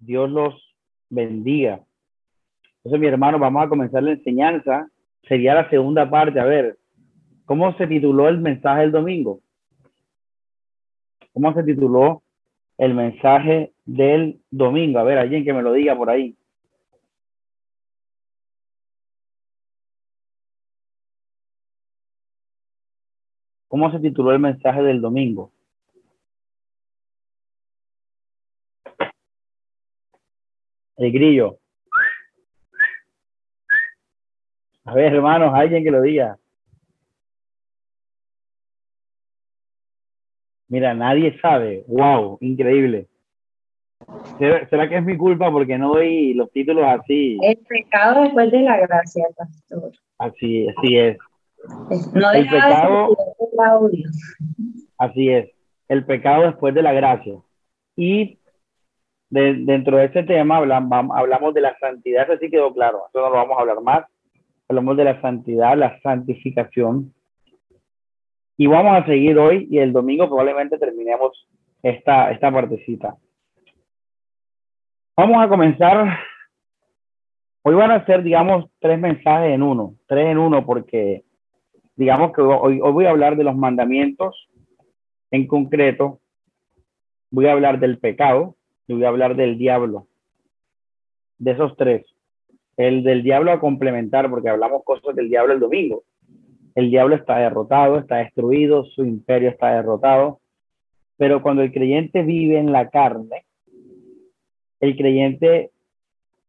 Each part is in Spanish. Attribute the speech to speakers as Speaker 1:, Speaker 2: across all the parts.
Speaker 1: Dios los bendiga. Entonces, mi hermano, vamos a comenzar la enseñanza. Sería la segunda parte. A ver, ¿cómo se tituló el mensaje del domingo? ¿Cómo se tituló el mensaje del domingo? A ver, alguien que me lo diga por ahí. ¿Cómo se tituló el mensaje del domingo? El grillo. A ver, hermanos, alguien que lo diga. Mira, nadie sabe. Wow, increíble. ¿Será, que es mi culpa porque no doy los títulos así?
Speaker 2: El pecado después de la gracia, pastor.
Speaker 1: Así, así es.
Speaker 2: No el pecado,
Speaker 1: Así es. El pecado después de la gracia. Y dentro de ese tema hablamos, hablamos de la santidad, eso sí quedó claro, eso no lo vamos a hablar más. Hablamos de la santidad, la santificación. Y vamos a seguir hoy y el domingo probablemente terminemos esta, esta partecita. Vamos a comenzar. Hoy van a ser, digamos, tres mensajes en uno, tres en uno, porque digamos que hoy, hoy voy a hablar de los mandamientos en concreto, voy a hablar del pecado, voy a hablar del diablo. De esos tres. El del diablo a complementar, porque hablamos cosas del diablo el domingo. El diablo está derrotado, está destruido, su imperio está derrotado. Pero cuando el creyente vive en la carne, el creyente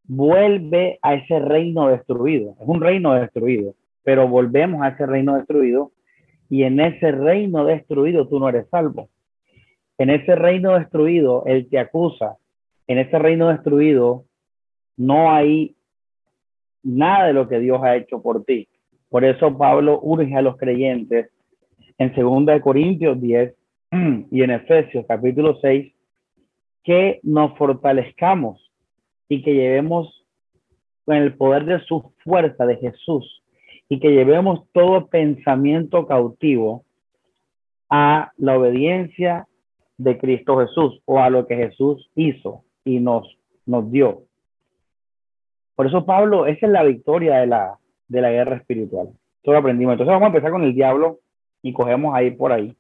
Speaker 1: vuelve a ese reino destruido. Es un reino destruido, pero volvemos a ese reino destruido y en ese reino destruido tú no eres salvo. En ese reino destruido, Él te acusa. En ese reino destruido no hay nada de lo que Dios ha hecho por ti. Por eso Pablo urge a los creyentes en 2 Corintios 10 y en Efesios capítulo 6 que nos fortalezcamos y que llevemos con el poder de su fuerza de Jesús y que llevemos todo pensamiento cautivo a la obediencia de Cristo Jesús o a lo que Jesús hizo y nos, nos dio. Por eso Pablo, esa es la victoria de la, de la guerra espiritual. Eso lo aprendimos. Entonces vamos a empezar con el diablo y cogemos ahí por ahí.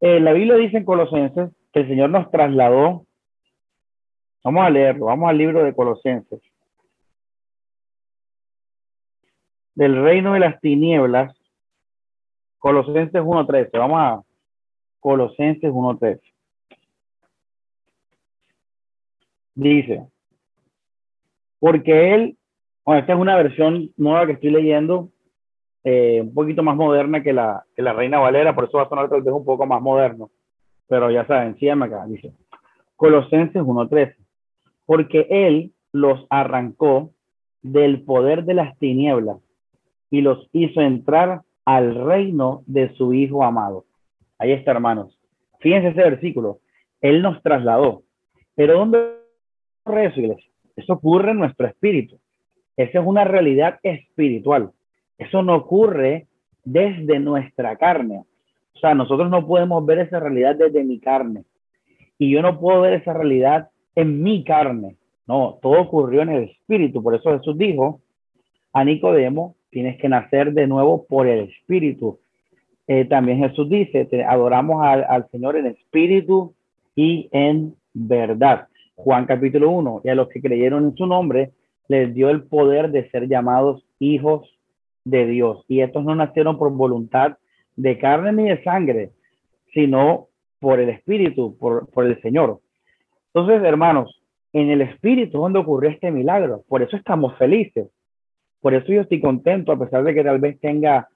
Speaker 1: Eh, la Biblia dice en Colosenses que el Señor nos trasladó. Vamos a leerlo, vamos al libro de Colosenses. Del reino de las tinieblas, Colosenses 1.13. Vamos a Colosenses 1.3. Dice, porque él, bueno, esta es una versión nueva que estoy leyendo, eh, un poquito más moderna que la, que la Reina Valera, por eso va a sonar tal vez un poco más moderno. Pero ya saben, síganme acá, dice. Colosenses 1.13. Porque él los arrancó del poder de las tinieblas y los hizo entrar al reino de su Hijo amado. Ahí está, hermanos. Fíjense ese versículo. Él nos trasladó. Pero ¿dónde ocurre eso, iglesia? Eso ocurre en nuestro espíritu. Esa es una realidad espiritual. Eso no ocurre desde nuestra carne. O sea, nosotros no podemos ver esa realidad desde mi carne. Y yo no puedo ver esa realidad en mi carne. No, todo ocurrió en el espíritu. Por eso Jesús dijo a Nicodemo, tienes que nacer de nuevo por el espíritu. Eh, también Jesús dice, adoramos al, Señor en espíritu y en verdad. Juan capítulo 1, y a los que creyeron en su nombre, les dio el poder de ser llamados hijos de Dios. Y estos no nacieron por voluntad de carne ni de sangre, sino por el Espíritu, por, por el Señor. Entonces, hermanos, en el Espíritu es donde ocurrió este milagro. Por eso estamos felices. Por eso yo estoy contento, a pesar de que tal vez tenga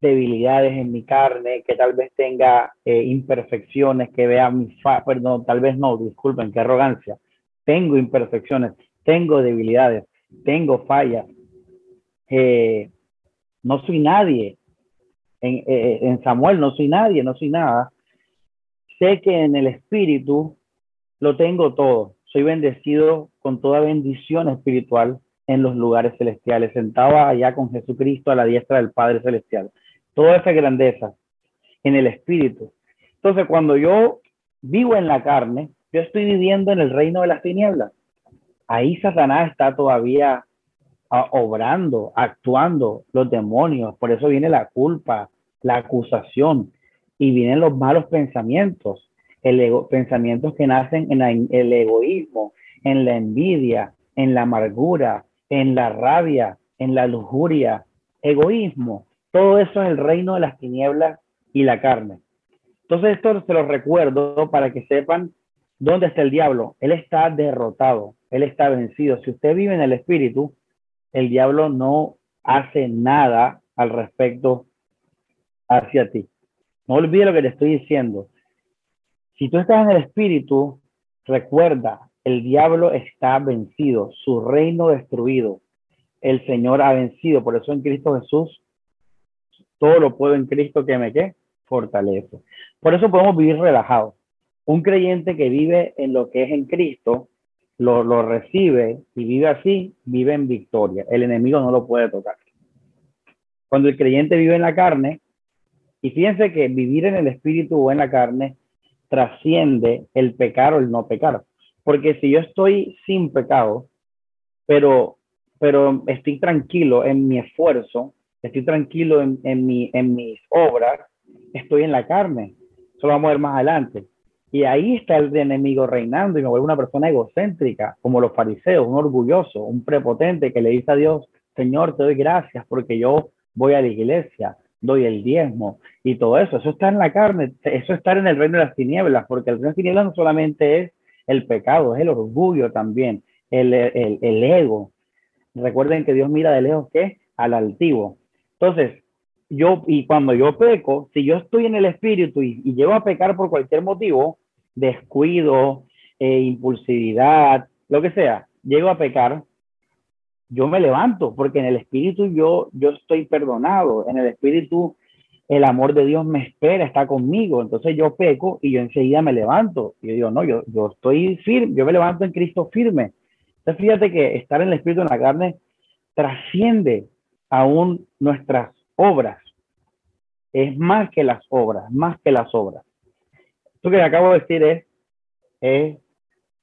Speaker 1: debilidades en mi carne, que tal vez tenga eh, imperfecciones, que vea mi fa perdón, tal vez no, disculpen, qué arrogancia. Tengo imperfecciones, tengo debilidades, tengo fallas. Eh, no soy nadie. En, eh, en Samuel no soy nadie, no soy nada. Sé que en el espíritu lo tengo todo. Soy bendecido con toda bendición espiritual en los lugares celestiales, sentado allá con Jesucristo a la diestra del Padre Celestial toda esa grandeza en el espíritu. Entonces, cuando yo vivo en la carne, yo estoy viviendo en el reino de las tinieblas. Ahí Satanás está todavía ah, obrando, actuando, los demonios. Por eso viene la culpa, la acusación y vienen los malos pensamientos, el ego, pensamientos que nacen en el egoísmo, en la envidia, en la amargura, en la rabia, en la lujuria, egoísmo. Todo eso es el reino de las tinieblas y la carne. Entonces esto se lo recuerdo para que sepan dónde está el diablo. Él está derrotado, él está vencido. Si usted vive en el espíritu, el diablo no hace nada al respecto hacia ti. No olvide lo que te estoy diciendo. Si tú estás en el espíritu, recuerda, el diablo está vencido, su reino destruido. El Señor ha vencido. Por eso en Cristo Jesús, todo lo puedo en Cristo que me qué fortalece. Por eso podemos vivir relajados. Un creyente que vive en lo que es en Cristo, lo, lo recibe y vive así, vive en victoria. El enemigo no lo puede tocar. Cuando el creyente vive en la carne, y fíjense que vivir en el espíritu o en la carne trasciende el pecar o el no pecar. Porque si yo estoy sin pecado, pero, pero estoy tranquilo en mi esfuerzo, estoy tranquilo en, mi, en mis obras, estoy en la carne. Eso lo vamos a ver más adelante. Y ahí está el enemigo reinando y me vuelve una persona egocéntrica, como los fariseos, un orgulloso, un prepotente que le dice a Dios, Señor, te doy gracias porque yo voy a la iglesia, doy el diezmo y todo eso. Eso está en la carne, eso está en el reino de las tinieblas, porque el reino de las tinieblas no solamente es el pecado, es el orgullo también, el ego. Recuerden que Dios mira de lejos que al altivo. Entonces, yo, y cuando yo peco, si yo estoy en el espíritu y, llego a pecar por cualquier motivo, descuido, eh, impulsividad, lo que sea, llego a pecar, yo me levanto, porque en el espíritu yo, yo estoy perdonado, en el espíritu el amor de Dios me espera, está conmigo. Entonces yo peco y yo enseguida me levanto. Y yo digo, no, yo, yo estoy firme, yo me levanto en Cristo firme. Entonces fíjate que estar en el Espíritu en la carne trasciende aún nuestras obras. Es más que las obras, más que las obras. Esto que acabo de decir es, es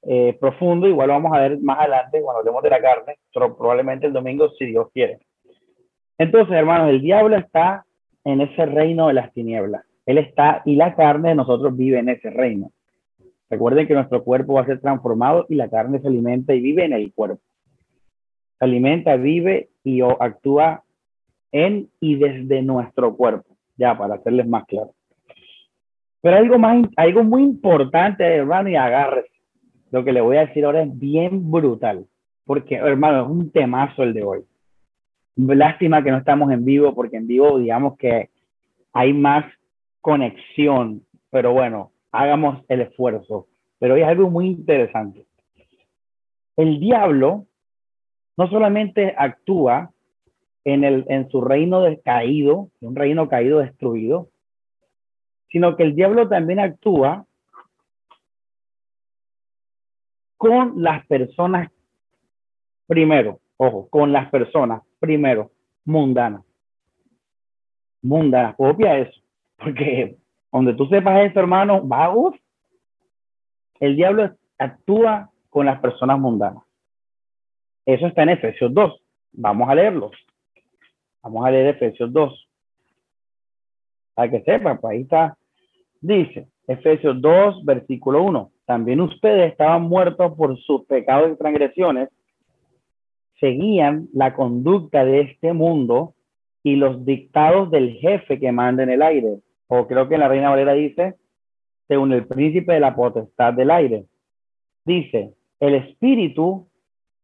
Speaker 1: eh, profundo, igual lo vamos a ver más adelante cuando hablemos de la carne, pero probablemente el domingo si Dios quiere. Entonces, hermanos, el diablo está en ese reino de las tinieblas. Él está y la carne de nosotros vive en ese reino. Recuerden que nuestro cuerpo va a ser transformado y la carne se alimenta y vive en el cuerpo. Se alimenta, vive y actúa en y desde nuestro cuerpo. Ya, para hacerles más claro. Pero algo más, algo muy importante, hermano, y agárrese. Lo que le voy a decir ahora es bien brutal. Porque, hermano, es un temazo el de hoy. Lástima que no estamos en vivo, porque en vivo, digamos que hay más conexión, pero bueno, hagamos el esfuerzo. Pero es algo muy interesante. El diablo no solamente actúa en, el, en su reino caído, un reino caído, destruido, sino que el diablo también actúa con las personas primero, ojo, con las personas primero, mundana. Mundana, copia eso. Porque donde tú sepas eso, hermano, vagos, el diablo actúa con las personas mundanas. Eso está en Efesios 2. Vamos a leerlo. Vamos a leer Efesios 2. Para que sepan, pues ahí está. Dice, Efesios 2, versículo 1. También ustedes estaban muertos por sus pecados y transgresiones seguían la conducta de este mundo y los dictados del jefe que manda en el aire. O creo que la Reina Valera dice, según el príncipe de la potestad del aire. Dice, el espíritu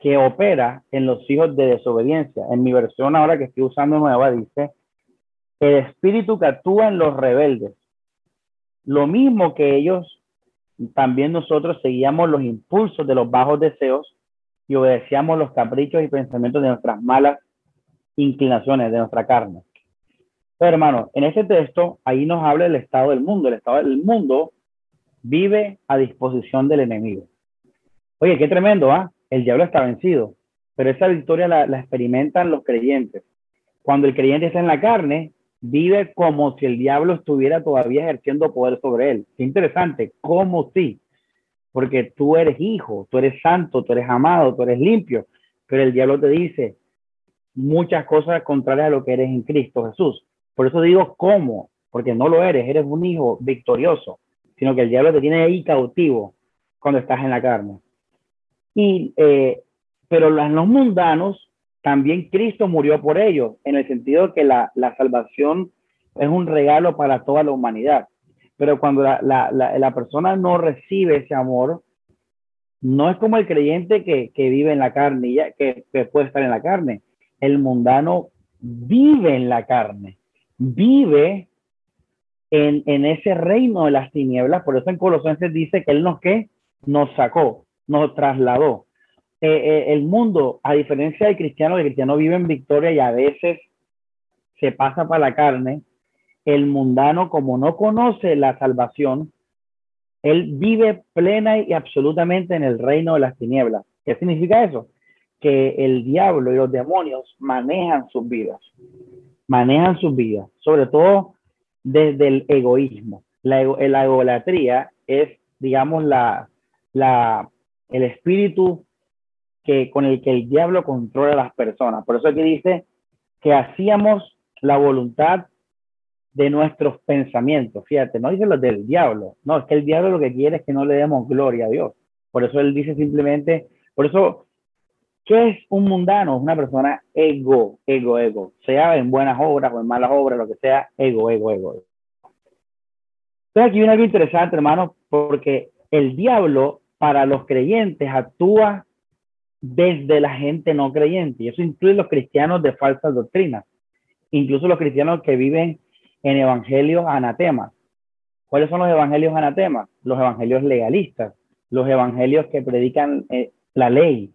Speaker 1: que opera en los hijos de desobediencia. En mi versión ahora que estoy usando nueva dice, el espíritu que actúa en los rebeldes. Lo mismo que ellos, también nosotros seguíamos los impulsos de los bajos deseos y obedecíamos los caprichos y pensamientos de nuestras malas inclinaciones, de nuestra carne. Pero hermano, en ese texto, ahí nos habla del estado del mundo. El estado del mundo vive a disposición del enemigo. Oye, qué tremendo, ¿ah? El diablo está vencido, pero esa victoria la, experimentan los creyentes. Cuando el creyente está en la carne, vive como si el diablo estuviera todavía ejerciendo poder sobre él. Qué interesante, como si. porque tú eres hijo, tú eres santo, tú eres amado, tú eres limpio, pero el diablo te dice muchas cosas contrarias a lo que eres en Cristo Jesús. Por eso digo cómo, porque no lo eres, eres un hijo victorioso, sino que el diablo te tiene ahí cautivo cuando estás en la carne. Y, eh, pero los mundanos, también Cristo murió por ellos, en el sentido de que la, la salvación es un regalo para toda la humanidad. Pero cuando la, la, la, persona no recibe ese amor, no es como el creyente que, que vive en la carne, ya, que, que puede estar en la carne. El mundano vive en la carne, vive en, en, ese reino de las tinieblas. Por eso en Colosenses dice que Él nos, ¿qué? nos sacó, nos trasladó. Eh, eh, el mundo, a diferencia del cristiano, el cristiano vive en victoria y a veces se pasa para la carne, el mundano, como no conoce la salvación, él vive plena y absolutamente en el reino de las tinieblas. ¿Qué significa eso? Que el diablo y los demonios manejan sus vidas, manejan sus vidas, sobre todo desde el egoísmo. La, la egolatría es, digamos, la, la, el espíritu que, con el que el diablo controla a las personas. Por eso aquí dice que hacíamos la voluntad de nuestros pensamientos. Fíjate, no dice lo del diablo. No, es que el diablo lo que quiere es que no le demos gloria a Dios. Por eso él dice simplemente, por eso, ¿qué es un mundano? Una persona ego, ego, ego. Sea en buenas obras o en malas obras, lo que sea, ego, ego, ego. Entonces aquí viene algo interesante, hermano, porque el diablo para los creyentes actúa desde la gente no creyente. Y eso incluye los cristianos de falsas doctrinas. Incluso los cristianos que viven en evangelios anatemas. ¿Cuáles son los evangelios anatemas? Los evangelios legalistas, los evangelios que predican eh, la ley.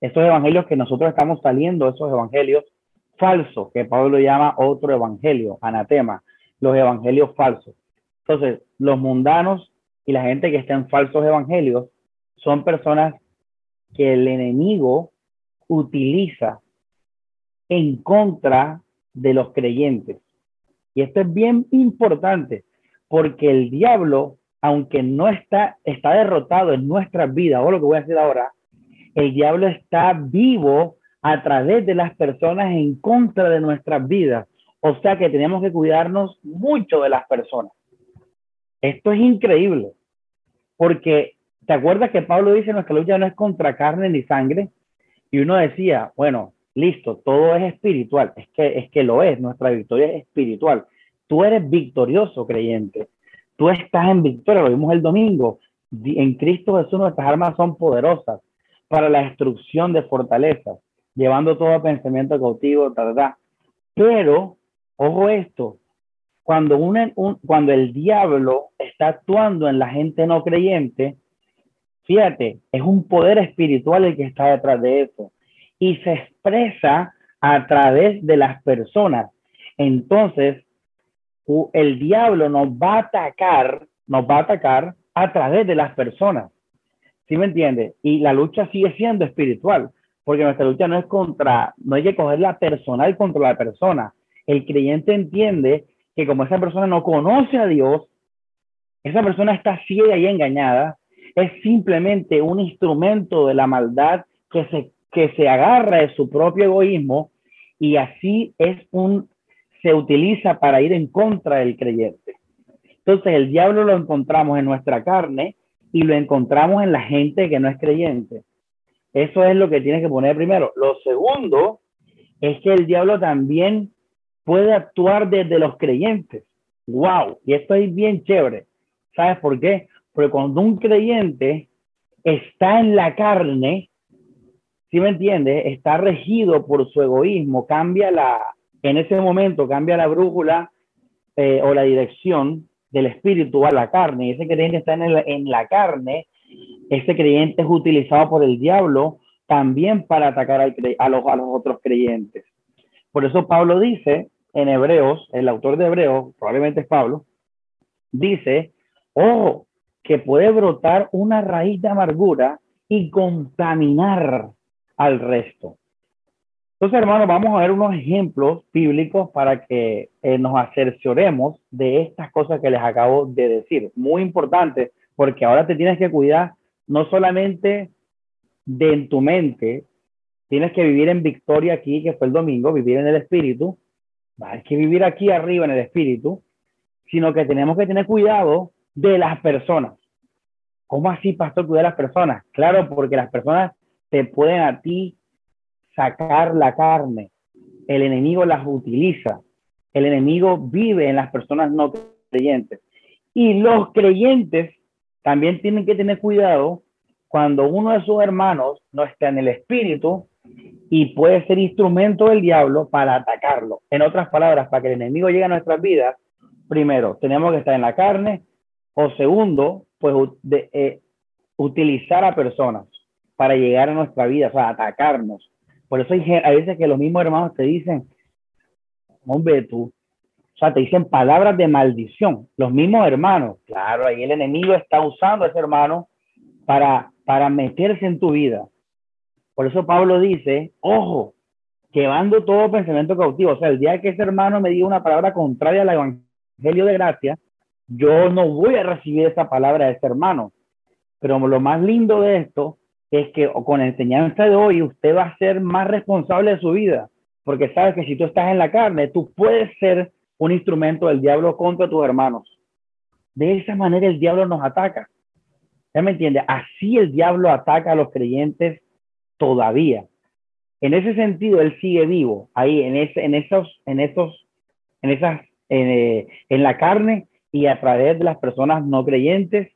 Speaker 1: Estos evangelios que nosotros estamos saliendo, esos evangelios falsos, que Pablo llama otro evangelio, anatema, los evangelios falsos. Entonces, los mundanos y la gente que está en falsos evangelios son personas que el enemigo utiliza en contra de los creyentes. Y esto es bien importante porque el diablo, aunque no está, está derrotado en nuestras vidas, o lo que voy a decir ahora, el diablo está vivo a través de las personas en contra de nuestras vidas. O sea que tenemos que cuidarnos mucho de las personas. Esto es increíble, porque ¿te acuerdas que Pablo dice nuestra lucha no es contra carne ni sangre? Y uno decía, bueno, listo, todo es espiritual. Es que, es que lo es, nuestra victoria es espiritual. Tú eres victorioso, creyente. Tú estás en victoria, lo vimos el domingo. En Cristo Jesús nuestras armas son poderosas para la destrucción de fortalezas, llevando todo pensamiento cautivo, ¿verdad? Pero, ojo esto, cuando, un, cuando el diablo está actuando en la gente no creyente, fíjate, es un poder espiritual el que está detrás de eso y se expresa a través de las personas. Entonces, el diablo nos va a atacar, nos va a atacar a través de las personas. ¿Sí me entiende? Y la lucha sigue siendo espiritual, porque nuestra lucha no es contra, no hay que coger la personal contra la persona. El creyente entiende que como esa persona no conoce a Dios, esa persona está ciega y engañada, es simplemente un instrumento de la maldad que se que se agarra de su propio egoísmo y así es un, se utiliza para ir en contra del creyente. Entonces el diablo lo encontramos en nuestra carne y lo encontramos en la gente que no es creyente. Eso es lo que tienes que poner primero. Lo segundo es que el diablo también puede actuar desde los creyentes. ¡Wow! Y esto es bien chévere. ¿Sabes por qué? Porque cuando un creyente está en la carne, si me entiendes? Está regido por su egoísmo, cambia la, en ese momento cambia la brújula eh, o la dirección del espíritu a la carne. Y ese creyente está en, la carne, ese creyente es utilizado por el diablo también para atacar a, los, a los otros creyentes. Por eso Pablo dice en Hebreos, el autor de Hebreos, probablemente es Pablo, dice, oh, que puede brotar una raíz de amargura y contaminar al resto. Entonces, hermanos, vamos a ver unos ejemplos bíblicos para que eh, nos acercioremos de estas cosas que les acabo de decir. Muy importante, porque ahora te tienes que cuidar no solamente de tu mente, tienes que vivir en victoria aquí, que fue el domingo, vivir en el espíritu, hay que vivir aquí arriba en el espíritu, sino que tenemos que tener cuidado de las personas. ¿Cómo así, pastor, cuidar las personas? Claro, porque las personas te pueden a ti sacar la carne. El enemigo las utiliza. El enemigo vive en las personas no creyentes. Y los creyentes también tienen que tener cuidado cuando uno de sus hermanos no está en el espíritu y puede ser instrumento del diablo para atacarlo. En otras palabras, para que el enemigo llegue a nuestras vidas, primero, tenemos que estar en la carne, o segundo, pues eh, utilizar a personas para llegar a nuestra vida, o sea, atacarnos. Por eso hay, hay veces que los mismos hermanos te dicen, hombre, tú, o sea, te dicen palabras de maldición. Los mismos hermanos, claro, ahí el enemigo está usando a ese hermano para, para meterse en tu vida. Por eso Pablo dice, ojo, llevando todo pensamiento cautivo. O sea, el día que ese hermano me diga una palabra contraria al evangelio de gracia, yo no voy a recibir esa palabra de ese hermano. Pero lo más lindo de esto es que con la enseñanza de hoy usted va a ser más responsable de su vida, porque sabes que si tú estás en la carne, tú puedes ser un instrumento del diablo contra tus hermanos. De esa manera el diablo nos ataca. ¿Ya me entiende? Así el diablo ataca a los creyentes todavía. En ese sentido, él sigue vivo ahí, en, ese, en esos, en esos, en esas, en, eh, en la carne y a través de las personas no creyentes,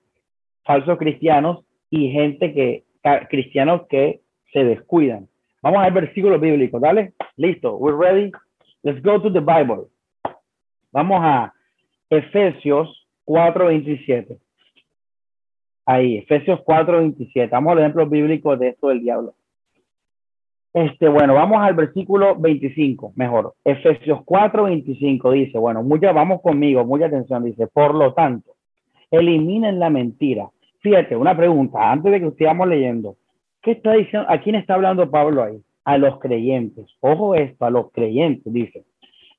Speaker 1: falsos cristianos y gente que, cristianos que se descuidan. Vamos al versículo bíblico, ¿dale? Listo, we're ready. Let's go to the Bible. Vamos a Efesios 4:27. Ahí, Efesios 4:27. Vamos al ejemplo bíblico de esto del diablo. Este, bueno, vamos al versículo 25, mejor. Efesios 4:25 dice, bueno, mucha, vamos conmigo, mucha atención, dice, por lo tanto, eliminen la mentira. Fíjate, una pregunta, antes de que estemos leyendo, ¿qué está diciendo? ¿A quién está hablando Pablo ahí? A los creyentes. Ojo esto, a los creyentes, dice.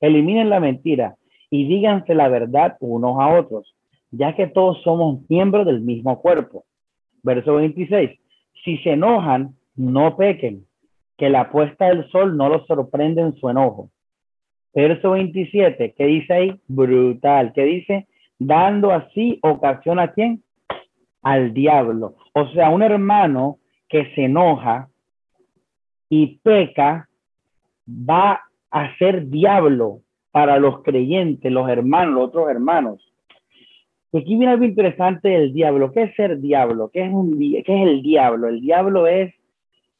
Speaker 1: Eliminen la mentira y díganse la verdad unos a otros, ya que todos somos miembros del mismo cuerpo. Verso 26. Si se enojan, no pequen, que la puesta del sol no los sorprende en su enojo. Verso 27, ¿qué dice ahí? Brutal. ¿Qué dice? Dando así ocasión a quién? Al diablo. O sea, un hermano que se enoja y peca va a ser diablo para los creyentes, los hermanos, los otros hermanos. Aquí viene algo interesante del diablo. ¿Qué es ser diablo? ¿Qué es, qué es el diablo? El diablo es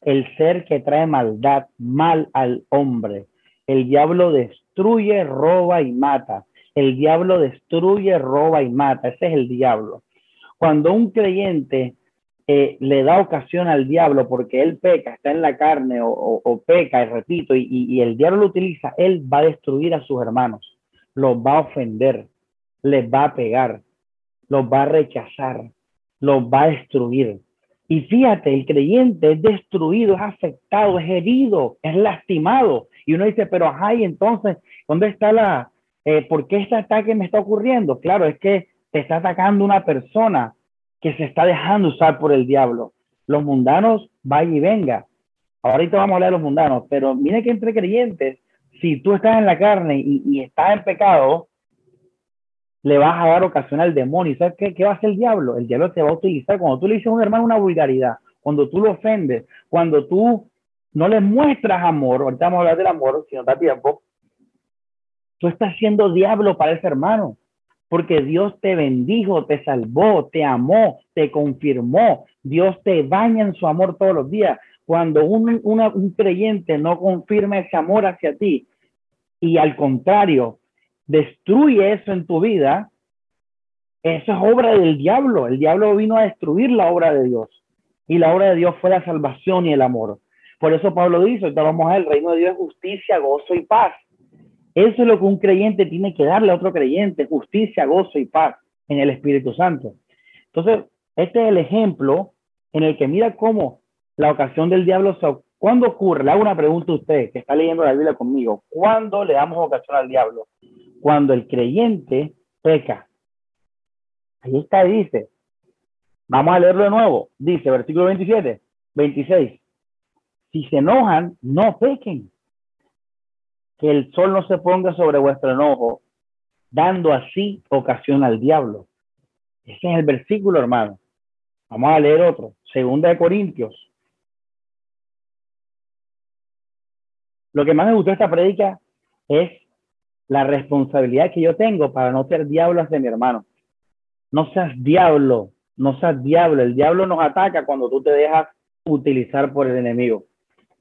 Speaker 1: el ser que trae maldad, mal al hombre. El diablo destruye, roba y mata. El diablo destruye, roba y mata. Ese es el diablo. Cuando un creyente eh, le da ocasión al diablo porque él peca, está en la carne o, peca, y repito, y, y el diablo lo utiliza, él va a destruir a sus hermanos, los va a ofender, les va a pegar, los va a rechazar, los va a destruir. Y fíjate, el creyente es destruido, es afectado, es herido, es lastimado. Y uno dice, pero ajá, entonces, ¿dónde está la, eh, por qué este ataque me está ocurriendo? Claro, es que te está atacando una persona que se está dejando usar por el diablo. Los mundanos, vaya y venga. Ahorita vamos a hablar de los mundanos, pero mire que entre creyentes, si tú estás en la carne y, y estás en pecado, le vas a dar ocasión al demonio. ¿Sabes qué, qué va a hacer el diablo? El diablo te va a utilizar cuando tú le dices a un hermano una vulgaridad, cuando tú lo ofendes, cuando tú no le muestras amor, ahorita vamos a hablar del amor, si no da tiempo, tú estás siendo diablo para ese hermano, porque Dios te bendijo, te salvó, te amó, te confirmó, Dios te baña en su amor todos los días. Cuando un, un creyente no confirma ese amor hacia ti y al contrario, destruye eso en tu vida, eso es obra del diablo. El diablo vino a destruir la obra de Dios. Y la obra de Dios fue la salvación y el amor. Por eso Pablo dice, ahorita vamos el reino de Dios es justicia, gozo y paz. Eso es lo que un creyente tiene que darle a otro creyente, justicia, gozo y paz en el Espíritu Santo. Entonces, este es el ejemplo en el que mira cómo la ocasión del diablo se... ¿Cuándo ocurre? Le hago una pregunta a usted que está leyendo la Biblia conmigo. ¿Cuándo le damos ocasión al diablo? Cuando el creyente peca. Ahí está, dice, Vamos a leerlo de nuevo. Dice, versículo 27, 26. Si se enojan, no pequen. Que el sol no se ponga sobre vuestro enojo, dando así ocasión al diablo. Ese es el versículo, hermano. Vamos a leer otro. Segunda de Corintios. Lo que más me gustó esta predica es la responsabilidad que yo tengo para no ser diablo de mi hermano. No seas diablo, no seas diablo. El diablo nos ataca cuando tú te dejas utilizar por el enemigo.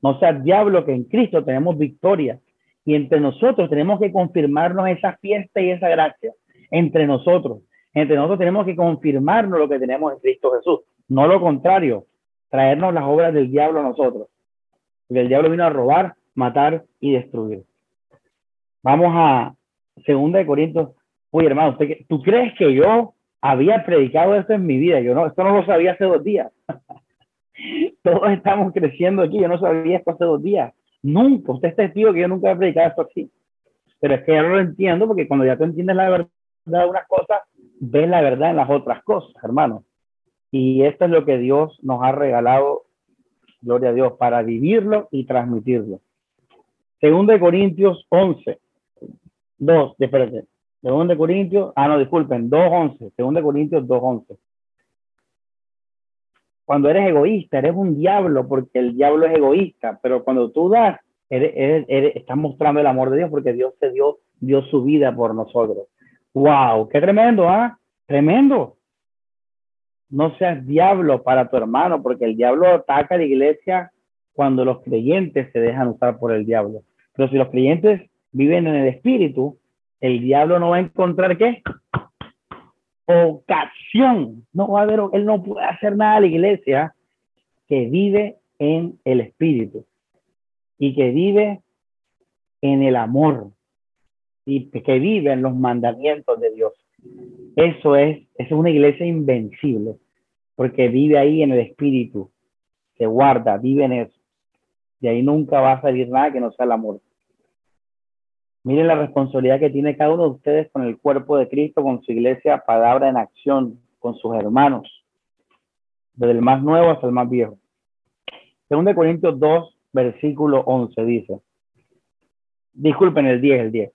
Speaker 1: No seas diablo que en Cristo tenemos victoria. Y entre nosotros tenemos que confirmarnos esa fiesta y esa gracia. Entre nosotros. Entre nosotros tenemos que confirmarnos lo que tenemos en Cristo Jesús. No lo contrario, traernos las obras del diablo a nosotros. Porque el diablo vino a robar, matar y destruir. Vamos a Segunda de Corintios. Oye, hermano, ¿tú crees que yo había predicado esto en mi vida? Yo no, esto no lo sabía hace dos días. Todos estamos creciendo aquí. Yo no sabía esto hace dos días. Nunca. Usted está testigo que yo nunca he predicado esto así. Pero es que ya lo entiendo porque cuando ya tú entiendes la verdad de unas cosas, ves la verdad en las otras cosas, hermano. Y esto es lo que Dios nos ha regalado, gloria a Dios, para vivirlo y transmitirlo. Segundo de Corintios 11, 2, espérate. Segundo de Corintios, ah, no, disculpen, 2.11. Segundo de Corintios 2.11. Cuando eres egoísta, eres un diablo porque el diablo es egoísta, pero cuando tú das, eres, estás mostrando el amor de Dios porque Dios te dio, dio su vida por nosotros. ¡Wow! ¡Qué tremendo, ah! Tremendo. No seas diablo para tu hermano, porque el diablo ataca a la iglesia cuando los creyentes se dejan usar por el diablo. Pero si los creyentes viven en el espíritu, el diablo no va a encontrar qué? Ocasión. No va a haber, él no puede hacer nada a la iglesia que vive en el espíritu y que vive en el amor y que vive en los mandamientos de Dios. Eso es, es una iglesia invencible, porque vive ahí en el espíritu, se guarda, vive en eso. De ahí nunca va a salir nada que no sea el amor. Miren la responsabilidad que tiene cada uno de ustedes con el cuerpo de Cristo, con su iglesia, palabra en acción, con sus hermanos, desde el más nuevo hasta el más viejo. Según de Corintios 2, versículo 11 dice, disculpen el 10, el 10.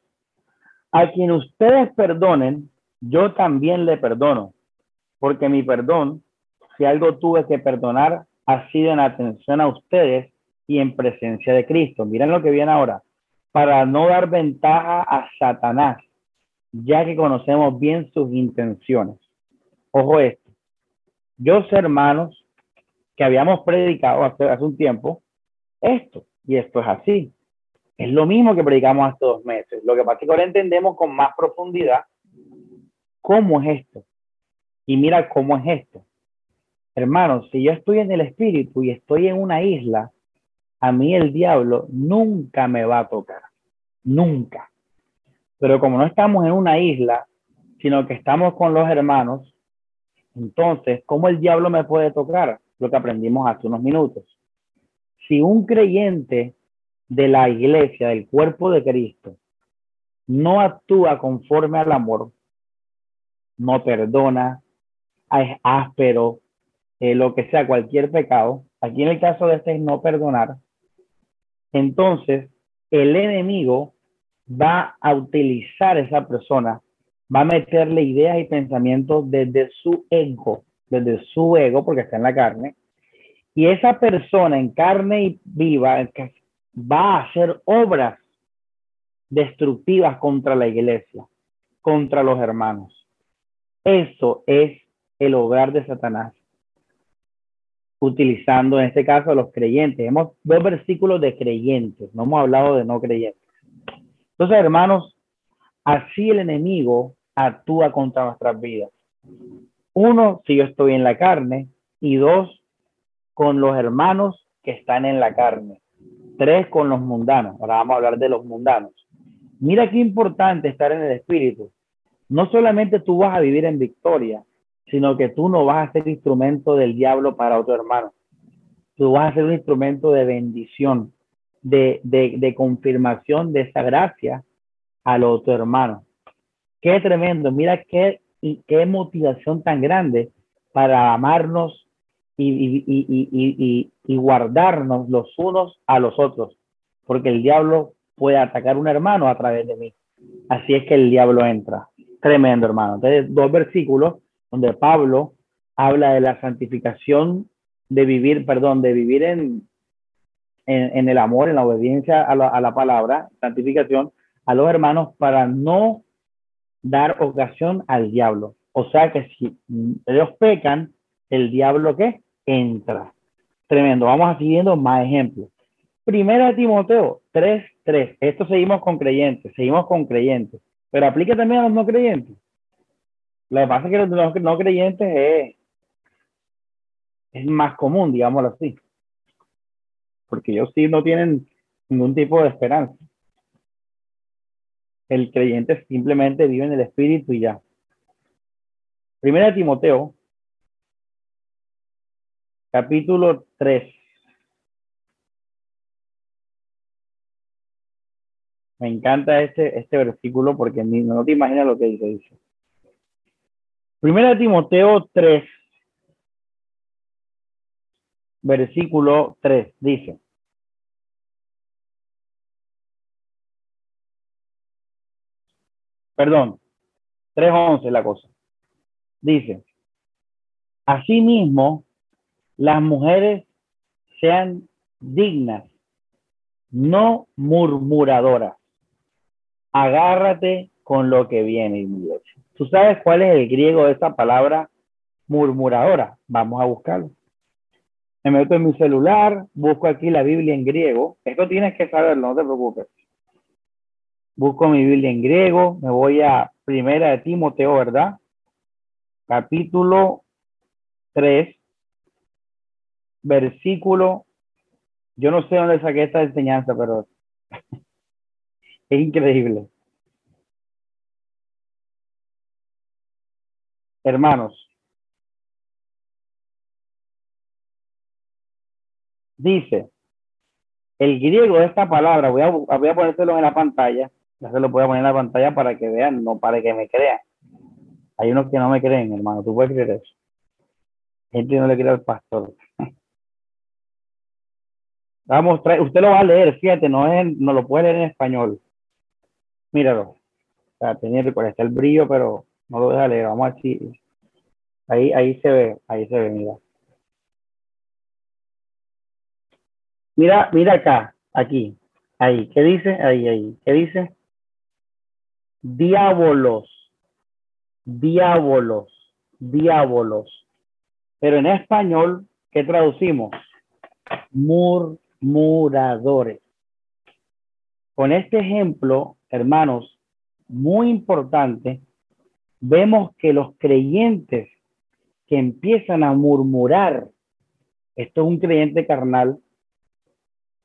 Speaker 1: A quien ustedes perdonen, yo también le perdono, porque mi perdón, si algo tuve que perdonar, ha sido en atención a ustedes y en presencia de Cristo. Miren lo que viene ahora, para no dar ventaja a Satanás, ya que conocemos bien sus intenciones. Ojo esto, yo hermanos, que habíamos predicado hace, hace un tiempo esto, y esto es así. Es lo mismo que predicamos hace dos meses. Lo que pasa es que ahora entendemos con más profundidad cómo es esto. Y mira cómo es esto. Hermanos, si yo estoy en el espíritu y estoy en una isla, a mí el diablo nunca me va a tocar. Nunca. Pero como no estamos en una isla, sino que estamos con los hermanos, entonces, ¿cómo el diablo me puede tocar? Lo que aprendimos hace unos minutos. Si un creyente de la iglesia, del cuerpo de Cristo, no actúa conforme al amor, no perdona, es áspero, eh, lo que sea, cualquier pecado, aquí en el caso de este es no perdonar, entonces el enemigo va a utilizar esa persona, va a meterle ideas y pensamientos desde su ego, desde su ego, porque está en la carne, y esa persona en carne y viva va a hacer obras destructivas contra la iglesia, contra los hermanos. Eso es el hogar de Satanás. Utilizando en este caso a los creyentes. Hemos dos versículos de creyentes, no hemos hablado de no creyentes. Entonces, hermanos, así el enemigo actúa contra nuestras vidas. Uno, si yo estoy en la carne, y dos, con los hermanos que están en la carne. Tres, con los mundanos. Ahora vamos a hablar de los mundanos. Mira qué importante estar en el espíritu no solamente tú vas a vivir en victoria, sino que tú no vas a ser instrumento del diablo para otro hermano. Tú vas a ser un instrumento de bendición, de, de, confirmación de esa gracia al otro hermano. Qué tremendo. Mira qué, qué motivación tan grande para amarnos y, y, guardarnos los unos a los otros, porque el diablo puede atacar a un hermano a través de mí. Así es que el diablo entra. Tremendo, hermano. Entonces, dos versículos donde Pablo habla de la santificación de vivir, perdón, de vivir en, en, el amor, en la obediencia a la, a la, palabra, santificación, a los hermanos para no dar ocasión al diablo. O sea que si ellos pecan, el diablo que entra. Tremendo. Vamos a siguiendo más ejemplos. Primera de Timoteo 3.3. Esto seguimos con creyentes, seguimos con creyentes. Pero aplica también a los no creyentes. Lo que pasa es que los no creyentes es, es más común, digámoslo así. Porque ellos sí no tienen ningún tipo de esperanza. El creyente simplemente vive en el espíritu y ya. Primera Timoteo, capítulo 3. Me encanta este, este versículo porque no te imaginas lo que dice. Primera Timoteo 3, versículo 3, dice. Perdón, 3.11 la cosa. Dice, asimismo, las mujeres sean dignas, no murmuradoras. Agárrate con lo que viene, ¿Tú sabes cuál es el griego de esa palabra murmuradora? Vamos a buscarlo. Me meto en mi celular, busco aquí la Biblia en griego. Esto tienes que saberlo, no te preocupes. Busco mi Biblia en griego, me voy a Primera de Timoteo, ¿verdad? Capítulo 3, versículo. Yo no sé dónde saqué esta enseñanza, pero es increíble. Hermanos, dice, el griego de esta palabra, voy a, voy a en la pantalla, ya se lo voy a poner en la pantalla para que vean, no para que me crean. Hay unos que no me creen, hermano, tú puedes creer eso. Gente no le cree al pastor. Vamos, usted lo va a leer, fíjate, no, es, no lo puede leer en español. Míralo. O sea, tenía, está el brillo, pero no lo deja leer. Vamos a ver Ahí, ahí se ve, ahí se ve, mira. Mira, mira acá, aquí, ahí. ¿Qué dice? Ahí, ahí. ¿Qué dice? Diábolos, diábolos, diábolos. Pero en español, ¿qué traducimos? Murmuradores. Con este ejemplo, hermanos, muy importante, vemos que los creyentes que empiezan a murmurar, esto es un creyente carnal,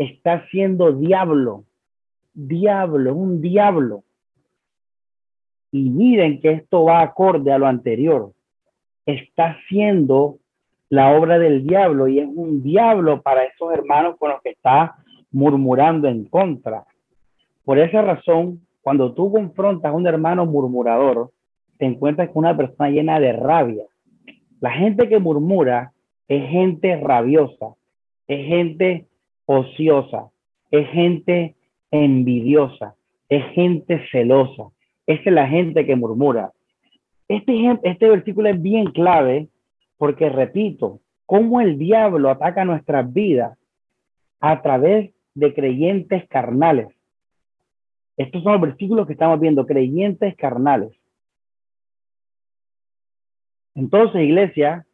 Speaker 1: está siendo diablo, diablo, un diablo. Y miren que esto va acorde a lo anterior. Está siendo la obra del diablo y es un diablo para esos hermanos con los que está murmurando en contra. Por esa razón, cuando tú confrontas a un hermano murmurador, te encuentras con una persona llena de rabia. La gente que murmura es gente rabiosa, es gente ociosa, es gente envidiosa, es gente celosa. Es la gente que murmura. Este, este versículo es bien clave porque, repito, cómo el diablo ataca nuestras vidas a través de creyentes carnales. Estos son los versículos que estamos viendo, creyentes carnales. Entonces, iglesia,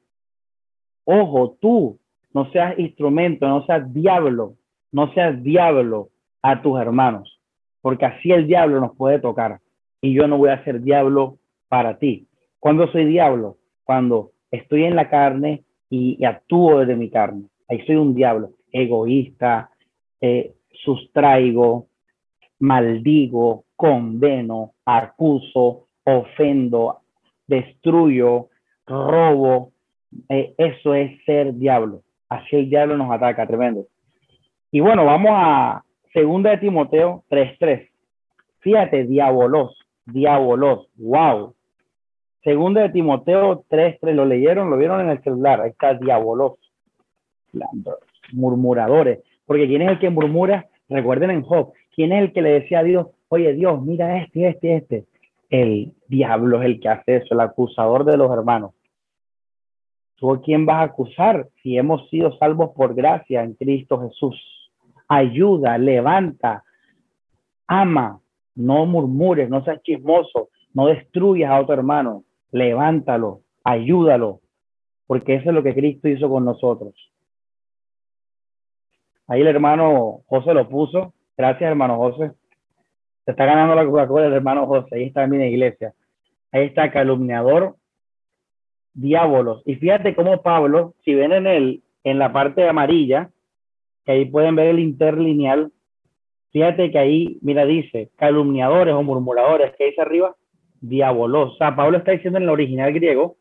Speaker 1: ojo, tú no seas instrumento, no seas diablo, no seas diablo a tus hermanos, porque así el diablo nos puede tocar y yo no voy a ser diablo para ti. ¿Cuándo soy diablo? Cuando estoy en la carne y, actúo desde mi carne. Ahí soy un diablo, egoísta, eh, sustraigo, maldigo, condeno, acuso, ofendo, destruyo, robo. Eh, eso es ser diablo. Así el diablo nos ataca, tremendo. Y bueno, vamos a segunda de Timoteo 3.3. Fíjate, diabolos, diabolos, wow. Segunda de Timoteo 3, 3, lo leyeron, lo vieron en el celular, ahí está diabolos, murmuradores, porque ¿quién es el que murmura? Recuerden en Job, ¿quién es el que le decía a Dios, oye Dios, mira este, este, este? El diablo es el que hace eso, el acusador de los hermanos. ¿Tú a quién vas a acusar si hemos sido salvos por gracia en Cristo Jesús? Ayuda, levanta, ama, no murmures, no seas chismoso, no destruyas a otro hermano, levántalo, ayúdalo, porque eso es lo que Cristo hizo con nosotros. Ahí el hermano José lo puso. Gracias, hermano José. Se está ganando la Coca-Cola el hermano José. Ahí está mi iglesia. Ahí está calumniador, diábolos. Y fíjate cómo Pablo, si ven en el, en la parte amarilla, que ahí pueden ver el interlineal, fíjate que ahí, mira, dice calumniadores o murmuradores, que dice arriba, diabolos. O sea, Pablo está diciendo en el original griego,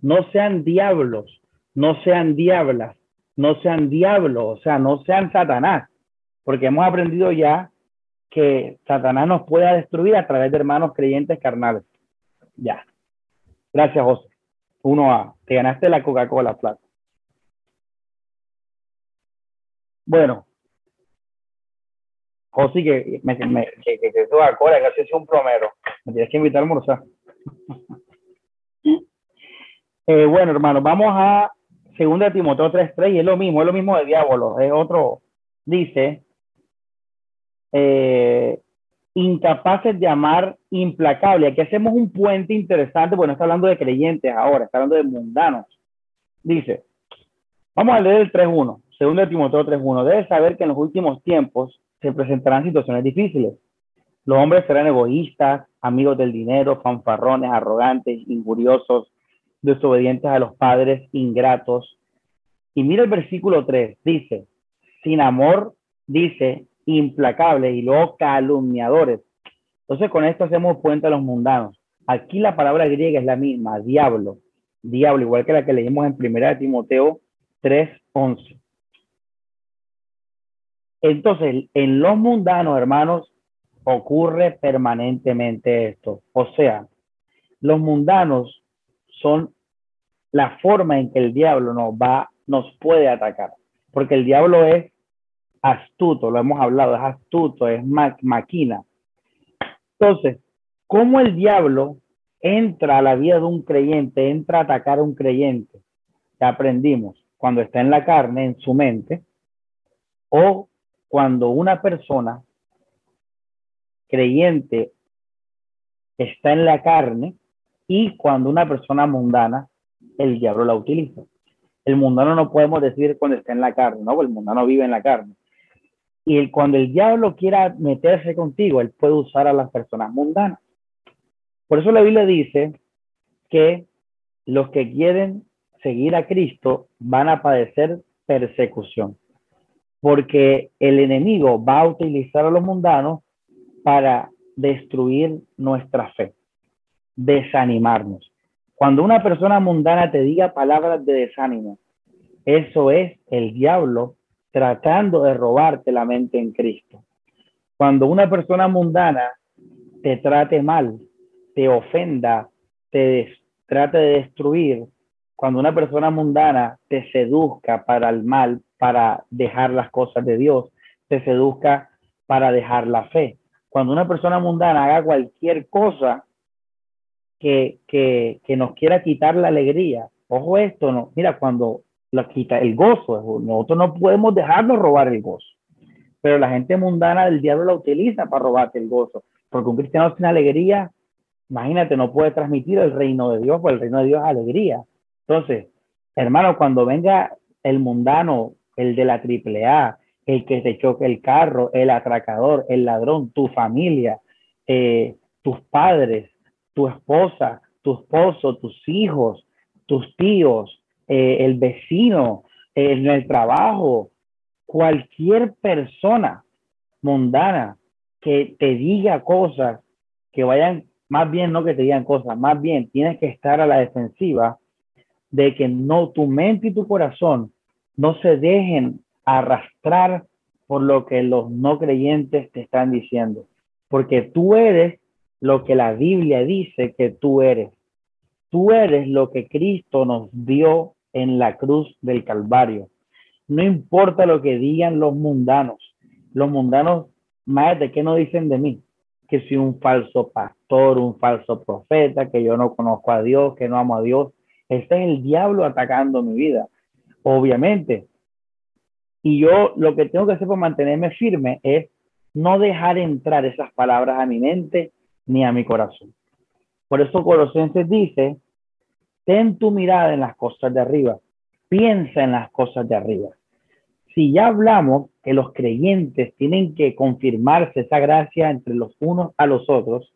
Speaker 1: no sean diablos, no sean diablas, no sean diablos, o sea, no sean Satanás, porque hemos aprendido ya que Satanás nos puede destruir a través de hermanos creyentes carnales. Ya. Gracias, José. Uno a Te ganaste la Coca-Cola, plata. Bueno. José, que me, que, que, que Coca-Cola, que es un promero. Me tienes que invitar a almorzar. eh, bueno, hermano, vamos a segunda de Timoteo 3.3 y es lo mismo, es lo mismo de diablo, es otro, dice, eh, incapaces de amar implacable. Aquí hacemos un puente interesante, bueno, está hablando de creyentes ahora, está hablando de mundanos. Dice, vamos a leer el 3.1, segunda de Timoteo 3.1, debes saber que en los últimos tiempos se presentarán situaciones difíciles. Los hombres serán egoístas, amigos del dinero, fanfarrones, arrogantes, injuriosos, desobedientes a los padres, ingratos. Y mira el versículo 3, dice, sin amor, dice, implacables y luego calumniadores. Entonces con esto hacemos cuenta a los mundanos. Aquí la palabra griega es la misma, diablo, diablo, igual que la que leímos en primera de Timoteo 3:11. Entonces, en los mundanos, hermanos, ocurre permanentemente esto. O sea, los mundanos son la forma en que el diablo nos va, nos puede atacar. Porque el diablo es astuto, lo hemos hablado, es astuto, es máquina. Entonces, ¿cómo el diablo entra a la vida de un creyente, entra a atacar a un creyente? Ya aprendimos, cuando está en la carne, en su mente, o cuando una persona creyente está en la carne y cuando una persona mundana, el diablo la utiliza. El mundano no podemos decir cuando está en la carne, ¿no? El mundano vive en la carne. Y cuando el diablo quiera meterse contigo, él puede usar a las personas mundanas. Por eso la Biblia dice que los que quieren seguir a Cristo van a padecer persecución, porque el enemigo va a utilizar a los mundanos para destruir nuestra fe desanimarnos. Cuando una persona mundana te diga palabras de desánimo, eso es el diablo tratando de robarte la mente en Cristo. Cuando una persona mundana te trate mal, te ofenda, te trate de destruir, cuando una persona mundana te seduzca para el mal, para dejar las cosas de Dios, te seduzca para dejar la fe. Cuando una persona mundana haga cualquier cosa que, que, que nos quiera quitar la alegría. Ojo esto, no, mira, cuando la quita el gozo, nosotros no podemos dejarnos robar el gozo. Pero la gente mundana del diablo la utiliza para robarte el gozo. Porque un cristiano sin alegría, imagínate, no puede transmitir el reino de Dios, porque el reino de Dios es alegría. Entonces, hermano, cuando venga el mundano, el de la triple A, el que te choque el carro, el atracador, el ladrón, tu familia, eh, tus padres, tu esposa, tu esposo, tus hijos, tus tíos, eh, el vecino, en el trabajo, cualquier persona mundana que te diga cosas que vayan, más bien no que te digan cosas, más bien tienes que estar a la defensiva de que no tu mente y tu corazón no se dejen arrastrar por lo que los no creyentes te están diciendo, porque tú eres lo que la Biblia dice que tú eres. Tú eres lo que Cristo nos dio en la cruz del Calvario. No importa lo que digan los mundanos. Los mundanos, más qué no dicen de mí, que soy un falso pastor, un falso profeta, que yo no conozco a Dios, que no amo a Dios. Este es el diablo atacando mi vida, obviamente. Y yo lo que tengo que hacer para mantenerme firme es no dejar entrar esas palabras a mi mente ni a mi corazón. Por eso Colosenses dice, ten tu mirada en las cosas de arriba, piensa en las cosas de arriba. Si ya hablamos que los creyentes tienen que confirmarse esa gracia entre los unos a los otros,